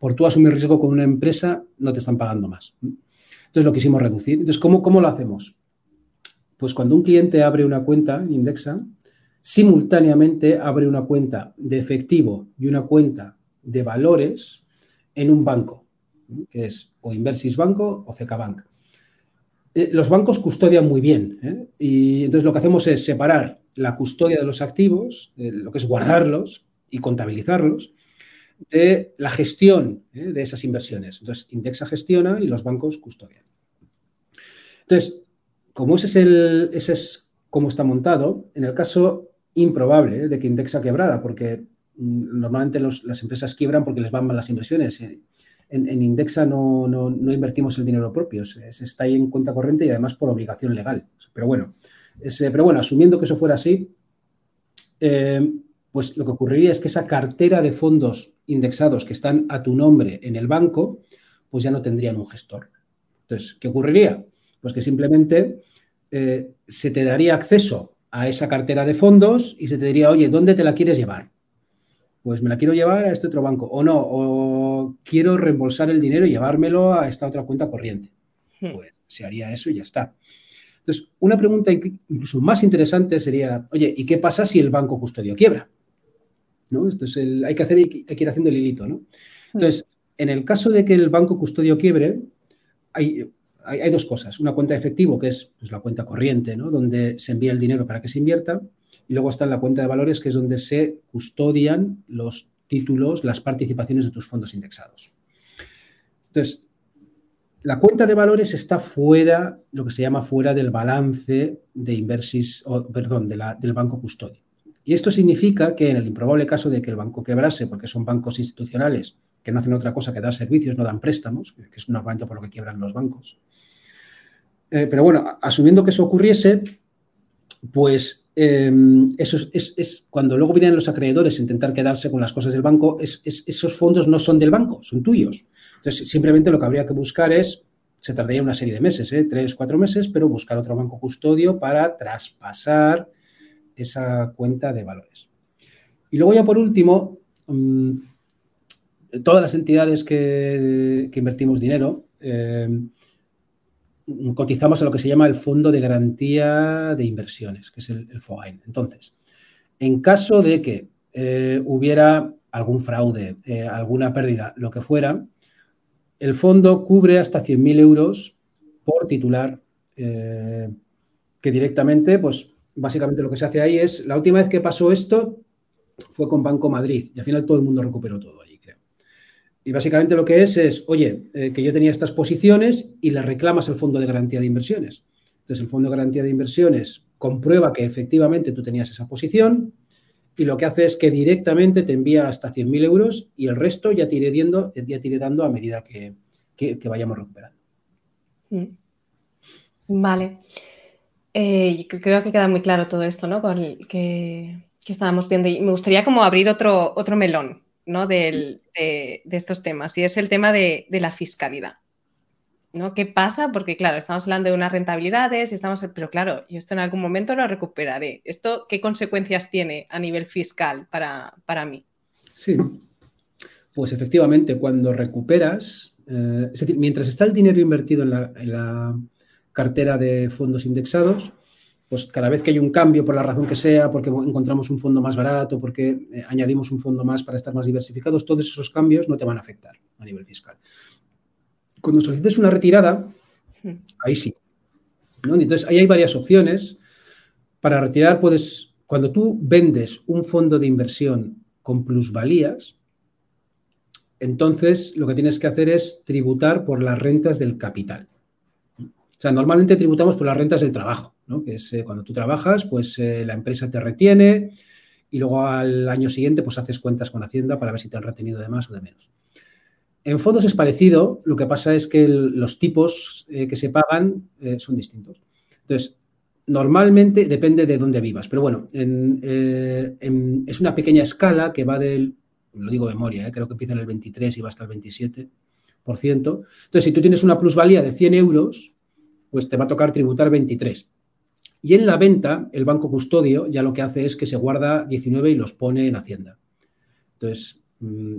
por tú asumir riesgo con una empresa, no te están pagando más. Entonces lo quisimos reducir. Entonces, ¿cómo, cómo lo hacemos? Pues cuando un cliente abre una cuenta en Indexa, simultáneamente abre una cuenta de efectivo y una cuenta de valores en un banco, que es o Inversis Banco o CK Bank. Eh, los bancos custodian muy bien ¿eh? y entonces lo que hacemos es separar la custodia de los activos, eh, lo que es guardarlos y contabilizarlos, de la gestión ¿eh? de esas inversiones. Entonces, Indexa gestiona y los bancos custodian. Entonces, como ese es, el, ese es cómo está montado, en el caso improbable ¿eh? de que Indexa quebrara, porque mm, normalmente las empresas quiebran porque les van mal las inversiones. En, Indexa no, invertimos el dinero propio, está ahí en cuenta corriente y además por obligación legal. Pero bueno, pero bueno asumiendo que eso fuera así, eh, pues lo que ocurriría es que esa cartera de fondos indexados que están a tu nombre en el banco, pues ya no tendrían un gestor. Entonces, ¿qué ocurriría? Pues que simplemente eh, se te daría acceso a esa cartera de fondos y se te diría, oye, ¿dónde te la quieres llevar? Pues me la quiero llevar a este otro banco, o no, o quiero reembolsar el dinero y llevármelo a esta otra cuenta corriente. Hmm. Pues se haría eso y ya está. Entonces, una pregunta incluso más interesante sería, oye, ¿y qué pasa si el banco custodio quiebra? ¿No? Esto es el, hay que hacer, hay que ir haciendo el hilito, ¿no? Entonces, en el caso de que el banco custodio quiebre, hay, hay, dos cosas. Una cuenta de efectivo, que es pues, la cuenta corriente, ¿no? donde se envía el dinero para que se invierta, y luego está la cuenta de valores, que es donde se custodian los títulos, las participaciones de tus fondos indexados. Entonces, la cuenta de valores está fuera, lo que se llama fuera del balance de inversis, o, perdón, del banco custodio. Y esto significa que en el improbable caso de que el banco quebrase, porque son bancos institucionales que no hacen otra cosa que dar servicios, no dan préstamos, que es normalmente por lo que quiebran los bancos. Eh, pero bueno, asumiendo que eso ocurriese, pues em, eso es, cuando luego vienen los acreedores a intentar quedarse con las cosas del banco, esos fondos no son del banco, son tuyos. Entonces, simplemente lo que habría que buscar es, se tardaría una serie de meses, ¿eh? tres, cuatro meses, pero buscar otro banco custodio para traspasar esa cuenta de valores. Y luego ya por último, mm, todas las entidades que, invertimos dinero, em, cotizamos a lo que se llama el Fondo de Garantía de Inversiones, que es el, el FOAIN. Entonces, en caso de que eh, hubiera algún fraude, eh, alguna pérdida, lo que fuera, el fondo cubre hasta 100.000 euros por titular, eh, que directamente, pues básicamente lo que se hace ahí es, la última vez que pasó esto fue con Banco Madrid y al final todo el mundo recuperó todo allí, creo. Y básicamente lo que es es, oye, eh, que yo tenía estas posiciones y las reclamas al Fondo de Garantía de Inversiones. Entonces el Fondo de Garantía de Inversiones comprueba que efectivamente tú tenías esa posición y lo que hace es que directamente te envía hasta 100.000 euros y el resto ya te iré, ya dando a medida que, vayamos recuperando. Mm. Vale. Eh, creo que queda muy claro todo esto, ¿no? Con el que, estábamos viendo. Y me gustaría como abrir otro, otro melón, ¿no? de, estos temas. Y es el tema de, la fiscalidad. ¿no? ¿Qué pasa? Porque, claro, estamos hablando de unas rentabilidades y estamos, pero claro, yo esto en algún momento lo recuperaré. ¿Esto qué consecuencias tiene a nivel fiscal para, mí? Sí, pues efectivamente, cuando recuperas, eh, es decir, mientras está el dinero invertido en la cartera de fondos indexados, pues cada vez que hay un cambio por la razón que sea, porque encontramos un fondo más barato, porque eh, añadimos un fondo más para estar más diversificados, todos esos cambios no te van a afectar a nivel fiscal. Cuando solicites una retirada, hmm. ahí sí. Entonces, ahí hay varias opciones. Para retirar, puedes, cuando tú vendes un fondo de inversión con plusvalías, entonces lo que tienes que hacer es tributar por las rentas del capital. O sea, normalmente tributamos por las rentas del trabajo, ¿no? que es eh, cuando tú trabajas, pues eh, la empresa te retiene y luego al año siguiente pues haces cuentas con Hacienda para ver si te han retenido de más o de menos. En fondos es parecido, lo que pasa es que los tipos eh, que se pagan son distintos. Entonces, normalmente depende de dónde vivas, pero bueno, es una pequeña escala que va del, lo digo de memoria, creo que empieza en el 23 y va hasta el 27%. Entonces, si tú tienes una plusvalía de 100 euros, pues te va a tocar tributar 23. Y en la venta, el banco custodio ya lo que hace es que se guarda 19 y los pone en Hacienda. Entonces, mm,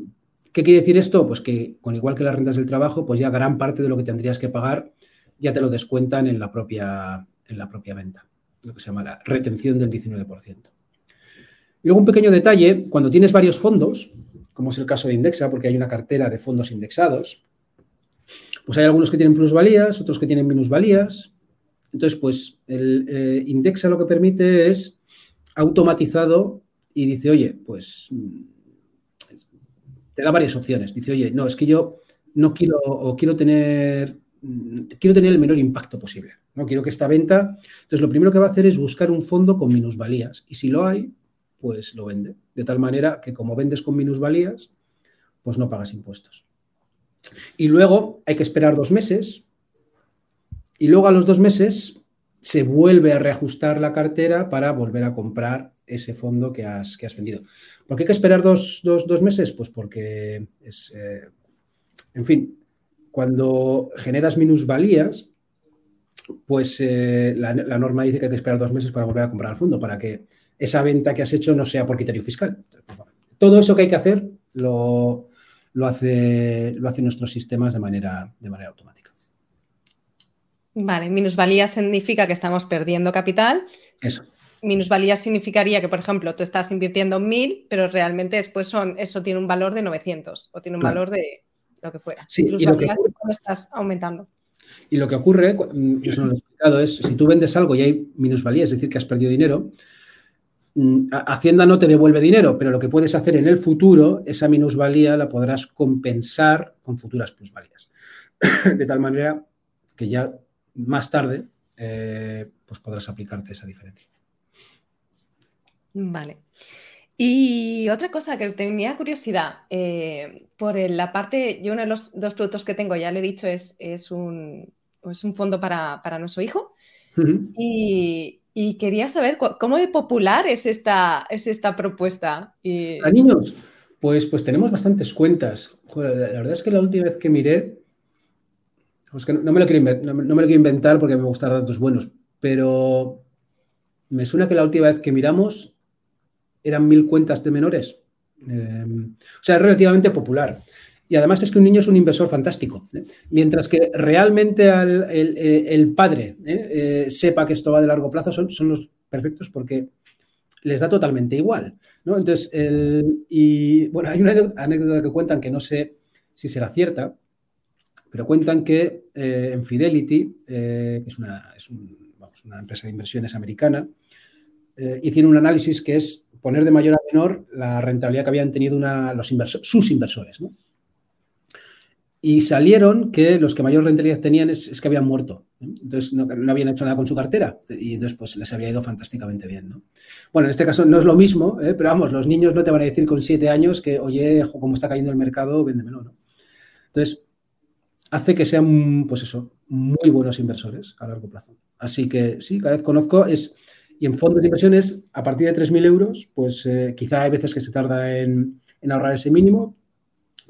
¿qué quiere decir esto? Pues que con igual que las rentas del trabajo, pues ya gran parte de lo que tendrías que pagar ya te lo descuentan en la propia, en la propia venta, lo que se llama la retención del 19%. Y luego un pequeño detalle, cuando tienes varios fondos, como es el caso de Indexa, porque hay una cartera de fondos indexados, pues hay algunos que tienen plusvalías, otros que tienen minusvalías. Entonces, pues el eh, Indexa lo que permite es automatizado y dice, oye, pues mm, te da varias opciones. Dice, oye, no, es que yo no quiero o quiero tener mm, quiero tener el menor impacto posible. No quiero que esta venta. Entonces, lo primero que va a hacer es buscar un fondo con minusvalías. Y si lo hay, pues lo vende. De tal manera que como vendes con minusvalías, pues no pagas impuestos. Y luego hay que esperar dos meses. Y luego a los dos meses se vuelve a reajustar la cartera para volver a comprar ese fondo que has, que has vendido. ¿Por qué hay que esperar dos, meses? Pues porque es, eh, en fin, cuando generas minusvalías, pues eh, la, norma dice que hay que esperar dos meses para volver a comprar el fondo, para que esa venta que has hecho no sea por criterio fiscal. Todo eso que hay que hacer lo, lo, hace, lo hacen nuestros sistemas de manera, de manera automática. Vale, minusvalía significa que estamos perdiendo capital. Eso. Minusvalía significaría que, por ejemplo, tú estás invirtiendo 1.000, pero realmente después son, eso tiene un valor de 900 o tiene un valor de lo que fuera. Sí, y lo que estás aumentando. Y lo que ocurre, mm, eso no lo he explicado, es si tú vendes algo y hay minusvalía, es decir, que has perdido dinero, Hacienda no te devuelve dinero, pero lo que puedes hacer en el futuro, esa minusvalía la podrás compensar con futuras plusvalías. De tal manera que ya más tarde eh, pues podrás aplicarte esa diferencia. Vale. Y otra cosa que tenía curiosidad, eh, por la parte, yo uno de los dos productos que tengo, ya lo he dicho, es, es, un, un, fondo para, nuestro hijo. y, quería saber cómo de popular es esta, es esta propuesta. ¿A niños? Pues, pues tenemos bastantes cuentas. la verdad es que la última vez que miré, pues que no, me lo quiero inventar, no, me lo quiero inventar porque me gustan datos buenos, pero me suena que la última vez que miramos eran mil cuentas de menores. Eh, o sea, es relativamente popular. Y además es que un niño es un inversor fantástico. ¿eh? Mientras que realmente el, padre ¿eh? sepa que esto va de largo plazo, son, son, los perfectos porque les da totalmente igual. Entonces, y bueno, hay una anécdota que cuentan que no sé si será cierta, pero cuentan que en Fidelity, que es, una, es una empresa de inversiones americana, hicieron un análisis que es poner de mayor a menor la rentabilidad que habían tenido los sus inversores. Y salieron que los que mayor rentabilidad tenían es, que habían muerto. Entonces no, habían hecho nada con su cartera y entonces pues les había ido fantásticamente bien. Bueno, en este caso no es lo mismo, ¿eh? pero vamos, los niños no te van a decir con siete años que, oye, como está cayendo el mercado, véndemelo. ¿no? Entonces, hace que sean, pues eso, muy buenos inversores a largo plazo. Así que sí, cada vez conozco, es y en fondos de inversiones, a partir de 3.000 euros, pues eh, quizá hay veces que se tarda en, ahorrar ese mínimo,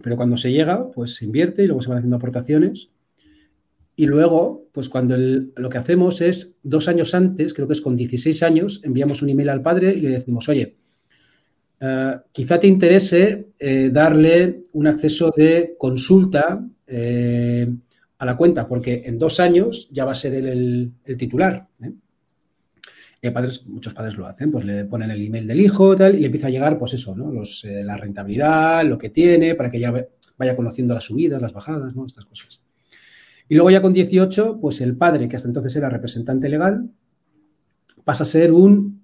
pero cuando se llega, pues se invierte y luego se van haciendo aportaciones. Y luego, pues cuando lo que hacemos es, dos años antes, creo que es con 16 años, enviamos un email al padre y le decimos, oye, eh, quizá te interese eh, darle un acceso de consulta a la cuenta, porque en dos años ya va a ser el, el titular muchos padres lo hacen, pues le ponen el email del hijo tal, y le empieza a llegar, pues eso, ¿no? Los, eh, la rentabilidad, lo que tiene, para que ya vaya conociendo las subidas, las bajadas, ¿no? Estas cosas. Y luego ya con 18, pues el padre, que hasta entonces era representante legal, pasa a ser un,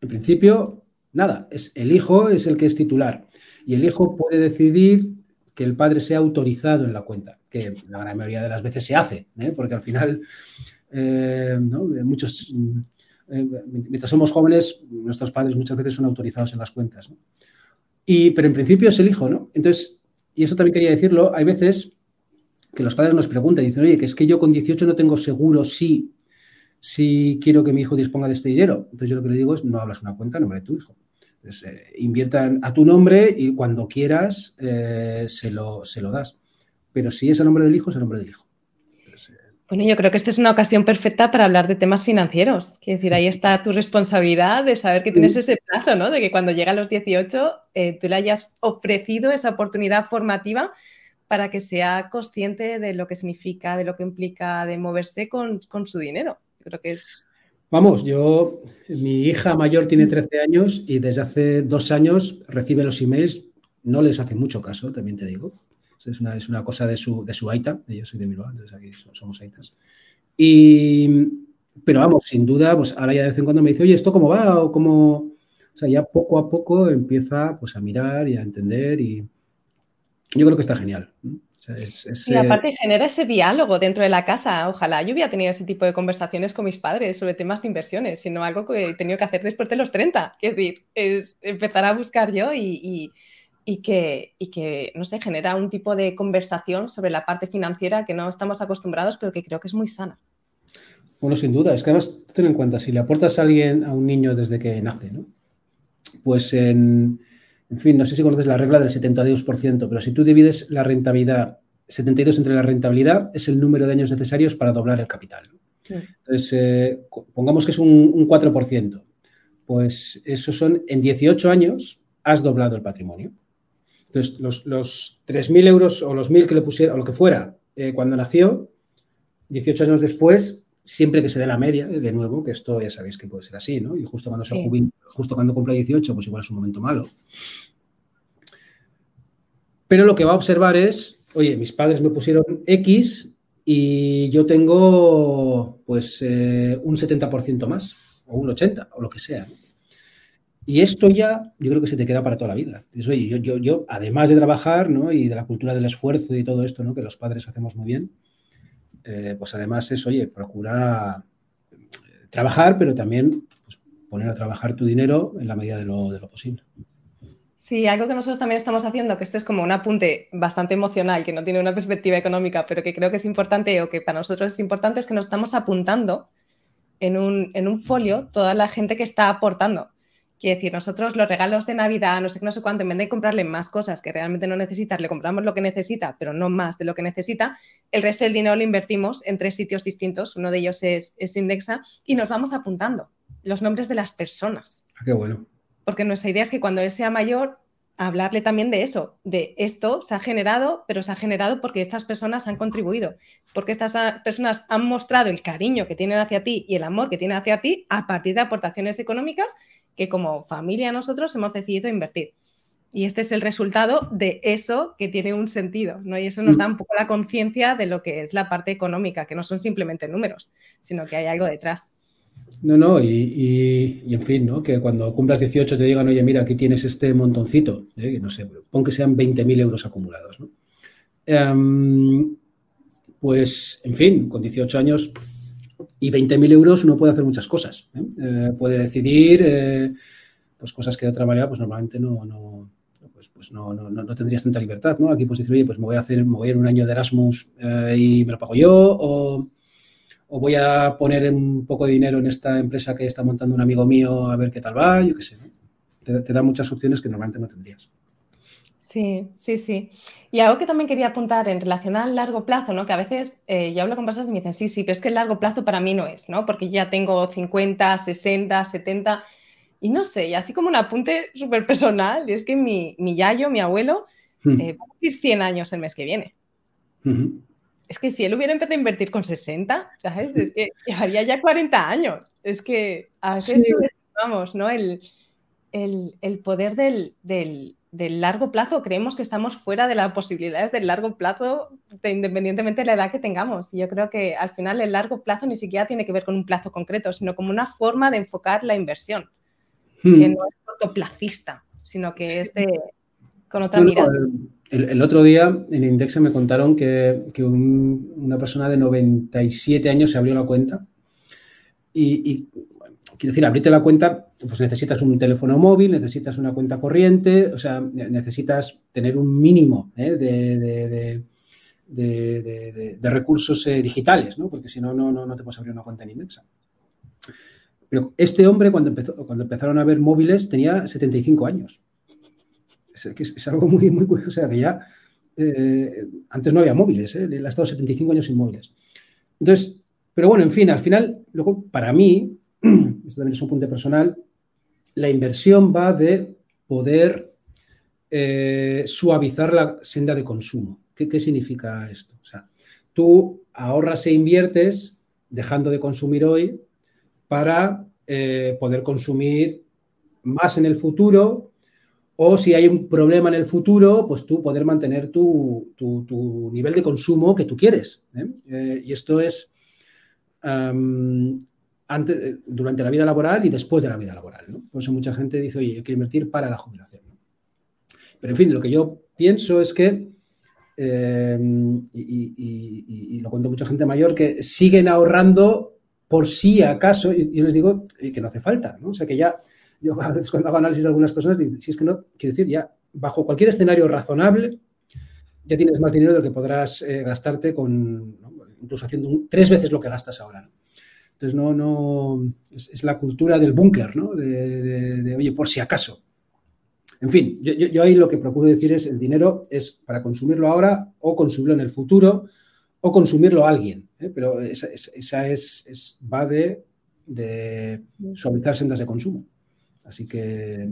en principio, nada, es el hijo es el que es titular. Y el hijo puede decidir que el padre sea autorizado en la cuenta, que la gran mayoría de las veces se hace, ¿eh? porque al final eh, muchos eh, mientras somos jóvenes, nuestros padres muchas veces son autorizados en las cuentas. Y, pero en principio es el hijo, ¿no? Entonces, y eso también quería decirlo, hay veces que los padres nos preguntan, dicen, oye, que es que yo con 18 no tengo seguro si, si quiero que mi hijo disponga de este dinero. Entonces yo lo que le digo es, no hablas una cuenta en nombre de tu hijo. Entonces, eh, inviertan a tu nombre y cuando quieras eh, se, lo, se lo das. Pero si es a nombre del hijo, es a nombre del hijo. Bueno, yo creo que esta es una ocasión perfecta para hablar de temas financieros. Quiero decir, ahí está tu responsabilidad de saber que tienes ese plazo, ¿no? De que cuando llega a los 18 eh, tú le hayas ofrecido esa oportunidad formativa para que sea consciente de lo que significa, de lo que implica de moverse con, su dinero. Creo que es... Vamos, yo, mi hija mayor tiene 13 años y desde hace dos años recibe los emails, no les hace mucho caso, también te digo, es una, es una cosa de su, de su aita, yo soy de Bilbao, entonces aquí somos aitas. Y, pero vamos, sin duda, pues ahora ya de vez en cuando me dice, oye, ¿esto cómo va? O cómo... O sea, ya poco a poco empieza pues, a mirar y a entender y yo creo que está genial. y aparte genera ese diálogo dentro de la casa. Ojalá yo hubiera tenido ese tipo de conversaciones con mis padres sobre temas de inversiones, sino algo que he tenido que hacer después de los 30. Es decir, es empezar a buscar yo y y que, y que, no sé, genera un tipo de conversación sobre la parte financiera que no estamos acostumbrados, pero que creo que es muy sana. Bueno, sin duda. Es que además, ten en cuenta, si le aportas a alguien, a un niño desde que nace, ¿no? Pues en, en fin, no sé si conoces la regla del 72%, pero si tú divides la rentabilidad 72 entre la rentabilidad, es el número de años necesarios para doblar el capital. Entonces, eh, pongamos que es un, 4%. Pues eso son, en 18 años has doblado el patrimonio. Entonces, los, los 3.000 euros o los 1.000 que le pusiera, o lo que fuera, eh, cuando nació, 18 años después, siempre que se dé la media, de nuevo, que esto ya sabéis que puede ser así, ¿no? Y justo cuando se justo cuando cumpla 18, pues igual es un momento malo. Pero lo que va a observar es, oye, mis padres me pusieron X y yo tengo pues eh, un 70% más, o un 80%, o lo que sea. Y esto ya, yo creo que se te queda para toda la vida. Yo, yo, yo, además de trabajar, ¿no? Y de la cultura del esfuerzo y todo esto, ¿no? Que los padres hacemos muy bien, eh, pues además es, oye, procura eh, trabajar, pero también pues, poner a trabajar tu dinero en la medida de lo, de lo posible. Sí, algo que nosotros también estamos haciendo, que esto es como un apunte bastante emocional, que no tiene una perspectiva económica, pero que creo que es importante o que para nosotros es importante, es que nos estamos apuntando en un, en un folio toda la gente que está aportando. Quiere decir, nosotros los regalos de Navidad, no sé qué, no sé cuánto, en vez de comprarle más cosas que realmente no necesita, le compramos lo que necesita, pero no más de lo que necesita, el resto del dinero lo invertimos en tres sitios distintos, uno de ellos es, Indexa, y nos vamos apuntando los nombres de las personas. Ah, qué bueno. Porque nuestra idea es que cuando él sea mayor, hablarle también de eso, de esto se ha generado, pero se ha generado porque estas personas han contribuido, porque estas personas han mostrado el cariño que tienen hacia ti y el amor que tienen hacia ti a partir de aportaciones económicas que como familia nosotros hemos decidido invertir. Y este es el resultado de eso que tiene un sentido, ¿no? Y eso nos da un poco la conciencia de lo que es la parte económica, que no son simplemente números, sino que hay algo detrás. No, no, y, en fin, ¿no? Que cuando cumplas 18 te digan, oye, mira, aquí tienes este montoncito, ¿eh? que no sé, pon que sean 20.000 euros acumulados, ¿no? Em, pues, en fin, con 18 años y 20.000 euros uno puede hacer muchas cosas. ¿eh? Eh, puede decidir pues cosas que de otra manera pues normalmente no, no pues, pues no, no, no, tendrías tanta libertad. ¿no? Aquí puedes decir, oye, pues me voy a hacer, me voy a ir un año de Erasmus y me lo pago yo, o, o, voy a poner un poco de dinero en esta empresa que está montando un amigo mío a ver qué tal va, yo qué sé. Te, te da muchas opciones que normalmente no tendrías. Sí, sí, sí. Y algo que también quería apuntar en relación al largo plazo, ¿no? Que a veces eh, yo hablo con personas y me dicen, sí, sí, pero es que el largo plazo para mí no es, ¿no? Porque ya tengo 50, 60, 70, y no sé, y así como un apunte súper personal, y es que mi, mi yayo, mi abuelo, hmm. eh, va a cumplir 100 años el mes que viene. Es que si él hubiera empezado a invertir con 60, ¿sabes? Es que llevaría ya 40 años. Es que a veces vamos, ¿no? El, el, el poder del, del del largo plazo. Creemos que estamos fuera de las posibilidades del largo plazo, independientemente de la edad que tengamos. Y yo creo que al final el largo plazo ni siquiera tiene que ver con un plazo concreto, sino como una forma de enfocar la inversión, que hmm. no es cortoplacista, sino que es con otra mirada. El, otro día en Indexa me contaron que, una persona de 97 años se abrió la cuenta y quiero decir, abrirte la cuenta, pues necesitas un teléfono móvil, necesitas una cuenta corriente, o sea, necesitas tener un mínimo ¿eh? de, recursos eh, digitales, ¿no? Porque si no, no, no te puedes abrir una cuenta en Indexa. Pero este hombre, cuando, empezó, cuando empezaron a ver móviles, tenía 75 años. Es, algo muy, muy O sea, que ya eh, antes no había móviles, ¿eh? él ha estado 75 años sin móviles. Entonces, pero bueno, en fin, al final, luego, para mí, esto también es un punto personal, la inversión va de poder eh, suavizar la senda de consumo. ¿Qué, significa esto? O sea, tú ahorras e inviertes dejando de consumir hoy para eh, poder consumir más en el futuro o si hay un problema en el futuro, pues tú poder mantener tu, nivel de consumo que tú quieres. ¿eh? y esto es durante la vida laboral y después de la vida laboral. Por eso mucha gente dice, oye, yo quiero invertir para la jubilación. Pero en fin, lo que yo pienso es que, eh, y, lo cuento mucha gente mayor, que siguen ahorrando por si acaso, y yo les digo que no hace falta, ¿no? O sea que ya, yo a veces cuando hago análisis de algunas personas, digo, si es que no, quiero decir, ya bajo cualquier escenario razonable, ya tienes más dinero del que podrás eh, gastarte con, incluso haciendo tres veces lo que gastas ahora. Entonces, no, no, es, la cultura del búnker, ¿no? De, oye, por si acaso. En fin, yo, ahí lo que procuro decir es el dinero es para consumirlo ahora o consumirlo en el futuro o consumirlo a alguien. ¿eh? Pero esa, es, va de, de suavizar sendas de consumo. Así que...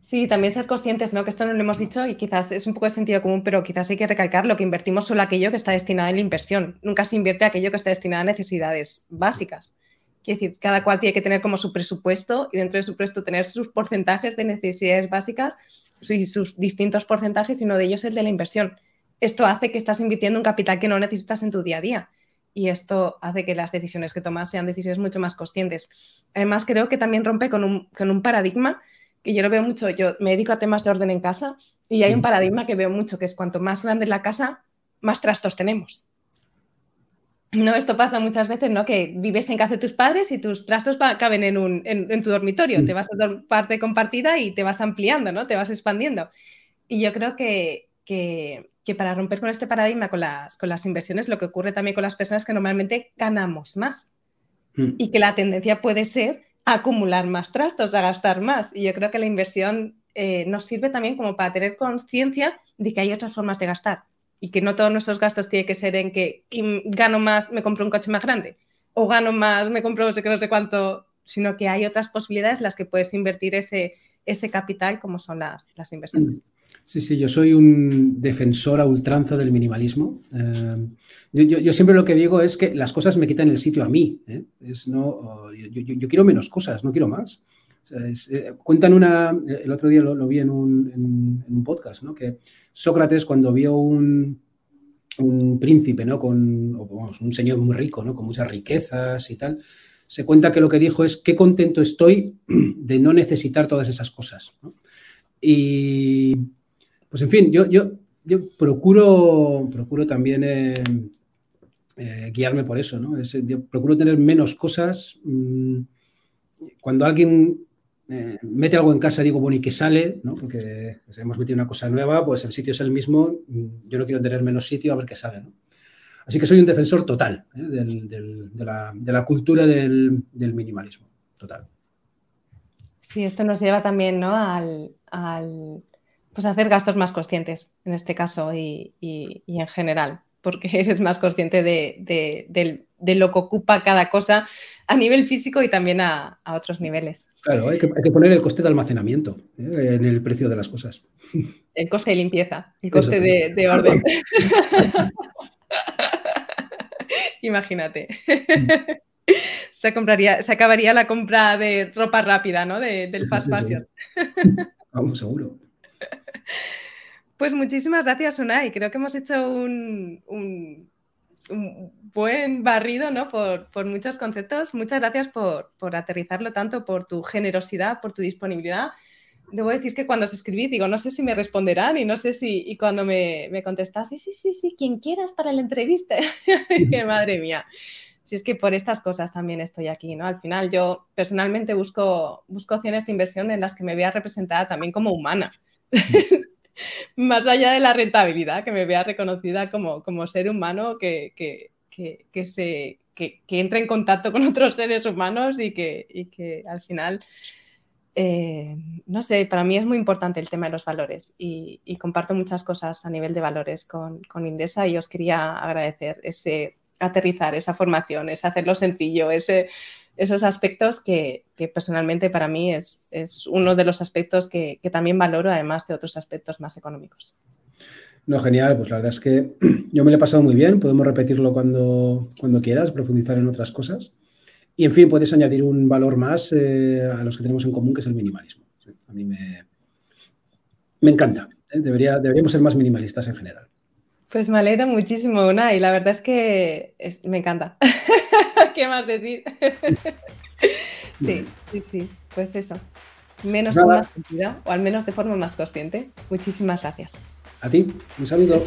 Sí. también ser conscientes, ¿no? Que esto no lo hemos dicho y quizás es un poco de sentido común, pero quizás hay que recalcar lo que invertimos solo aquello que está destinado a la inversión. Nunca se invierte aquello que está destinado a necesidades básicas. Quiere decir, cada cual tiene que tener como su presupuesto y dentro de su presupuesto tener sus porcentajes de necesidades básicas y sus distintos porcentajes y uno de ellos es el de la inversión. Esto hace que estás invirtiendo un capital que no necesitas en tu día a día y esto hace que las decisiones que tomas sean decisiones mucho más conscientes. Además, creo que también rompe con un, con un paradigma que yo lo veo mucho, yo me dedico a temas de orden en casa y hay un paradigma que veo mucho, que es cuanto más grande la casa, más trastos tenemos. No, esto pasa muchas veces, ¿no? Que vives en casa de tus padres y tus trastos caben en, un, en, tu dormitorio. Te vas a parte compartida y te vas ampliando, ¿no? Te vas expandiendo. Y yo creo que, que, para romper con este paradigma con las, con las inversiones, lo que ocurre también con las personas es que normalmente ganamos más. Mm. Y que la tendencia puede ser acumular más trastos, a gastar más. Y yo creo que la inversión eh, nos sirve también como para tener conciencia de que hay otras formas de gastar y que no todos nuestros gastos tienen que ser en que gano más, me compro un coche más grande o gano más, me compro no sé, no sé cuánto, sino que hay otras posibilidades en las que puedes invertir ese, ese capital como son las, las inversiones. Sí, sí, yo soy un defensor a ultranza del minimalismo. Eh, yo, siempre lo que digo es que las cosas me quitan el sitio a mí. ¿eh? Es no, yo, quiero menos cosas, no quiero más. Eh, cuentan una, el otro día lo, vi en un, podcast, ¿no? que Sócrates cuando vio un, un príncipe, ¿no? con un señor muy rico, ¿no? con muchas riquezas y tal, se cuenta que lo que dijo es qué contento estoy de no necesitar todas esas cosas. Y, pues en fin, yo, yo, yo procuro, procuro también eh, eh, guiarme por eso, ¿no? yo procuro tener menos cosas. Mm, cuando alguien eh, mete algo en casa, digo, bueno, ¿y qué sale? ¿no? Porque pues, hemos metido una cosa nueva, pues el sitio es el mismo, mm, yo no quiero tener menos sitio, a ver qué sale. Así que soy un defensor total ¿eh? de, la, cultura del, minimalismo, total. Sí, esto nos lleva también ¿no? al, pues hacer gastos más conscientes en este caso y, en general, porque eres más consciente de, de, lo que ocupa cada cosa a nivel físico y también a, otros niveles. Claro, hay que, poner el coste de almacenamiento ¿eh? en el precio de las cosas. El coste de limpieza, el coste de, orden. Imagínate. se, compraría, se acabaría la compra de ropa rápida, ¿no? del fast fashion. Vamos, seguro. Pues muchísimas gracias, Unai. Creo que hemos hecho un buen barrido ¿no? por, muchos conceptos. Muchas gracias por, aterrizarlo tanto, por tu generosidad, por tu disponibilidad. Debo decir que cuando os escribí, digo, no sé si me responderán y no sé si, y cuando me, me contestas, sí, sí, sí, sí, quien quieras para la entrevista. que madre mía. Si es que por estas cosas también estoy aquí, ¿no? Al final yo personalmente busco, busco opciones de inversión en las que me vea representada también como humana más allá de la rentabilidad, que me vea reconocida como, como ser humano, que, que, se, que, entre en contacto con otros seres humanos y que, y que al final, eh, no sé, para mí es muy importante el tema de los valores y, comparto muchas cosas a nivel de valores con, con Indesa y os quería agradecer ese aterrizar, esa formación, ese hacerlo sencillo, ese esos aspectos que, personalmente para mí es, uno de los aspectos que, también valoro, además de otros aspectos más económicos. No, genial, pues la verdad es que yo me lo he pasado muy bien, podemos repetirlo cuando, cuando quieras, profundizar en otras cosas. Y en fin, puedes añadir un valor más eh, a los que tenemos en común, que es el minimalismo. A mí me, me encanta. ¿eh? Debería, deberíamos ser más minimalistas en general. Pues me alegra muchísimo, una, y la verdad es que me encanta. ¿Qué más decir? sí, sí, sí, pues eso. Menos con más cantidad, o al menos de forma más consciente. Muchísimas gracias. A ti, un saludo.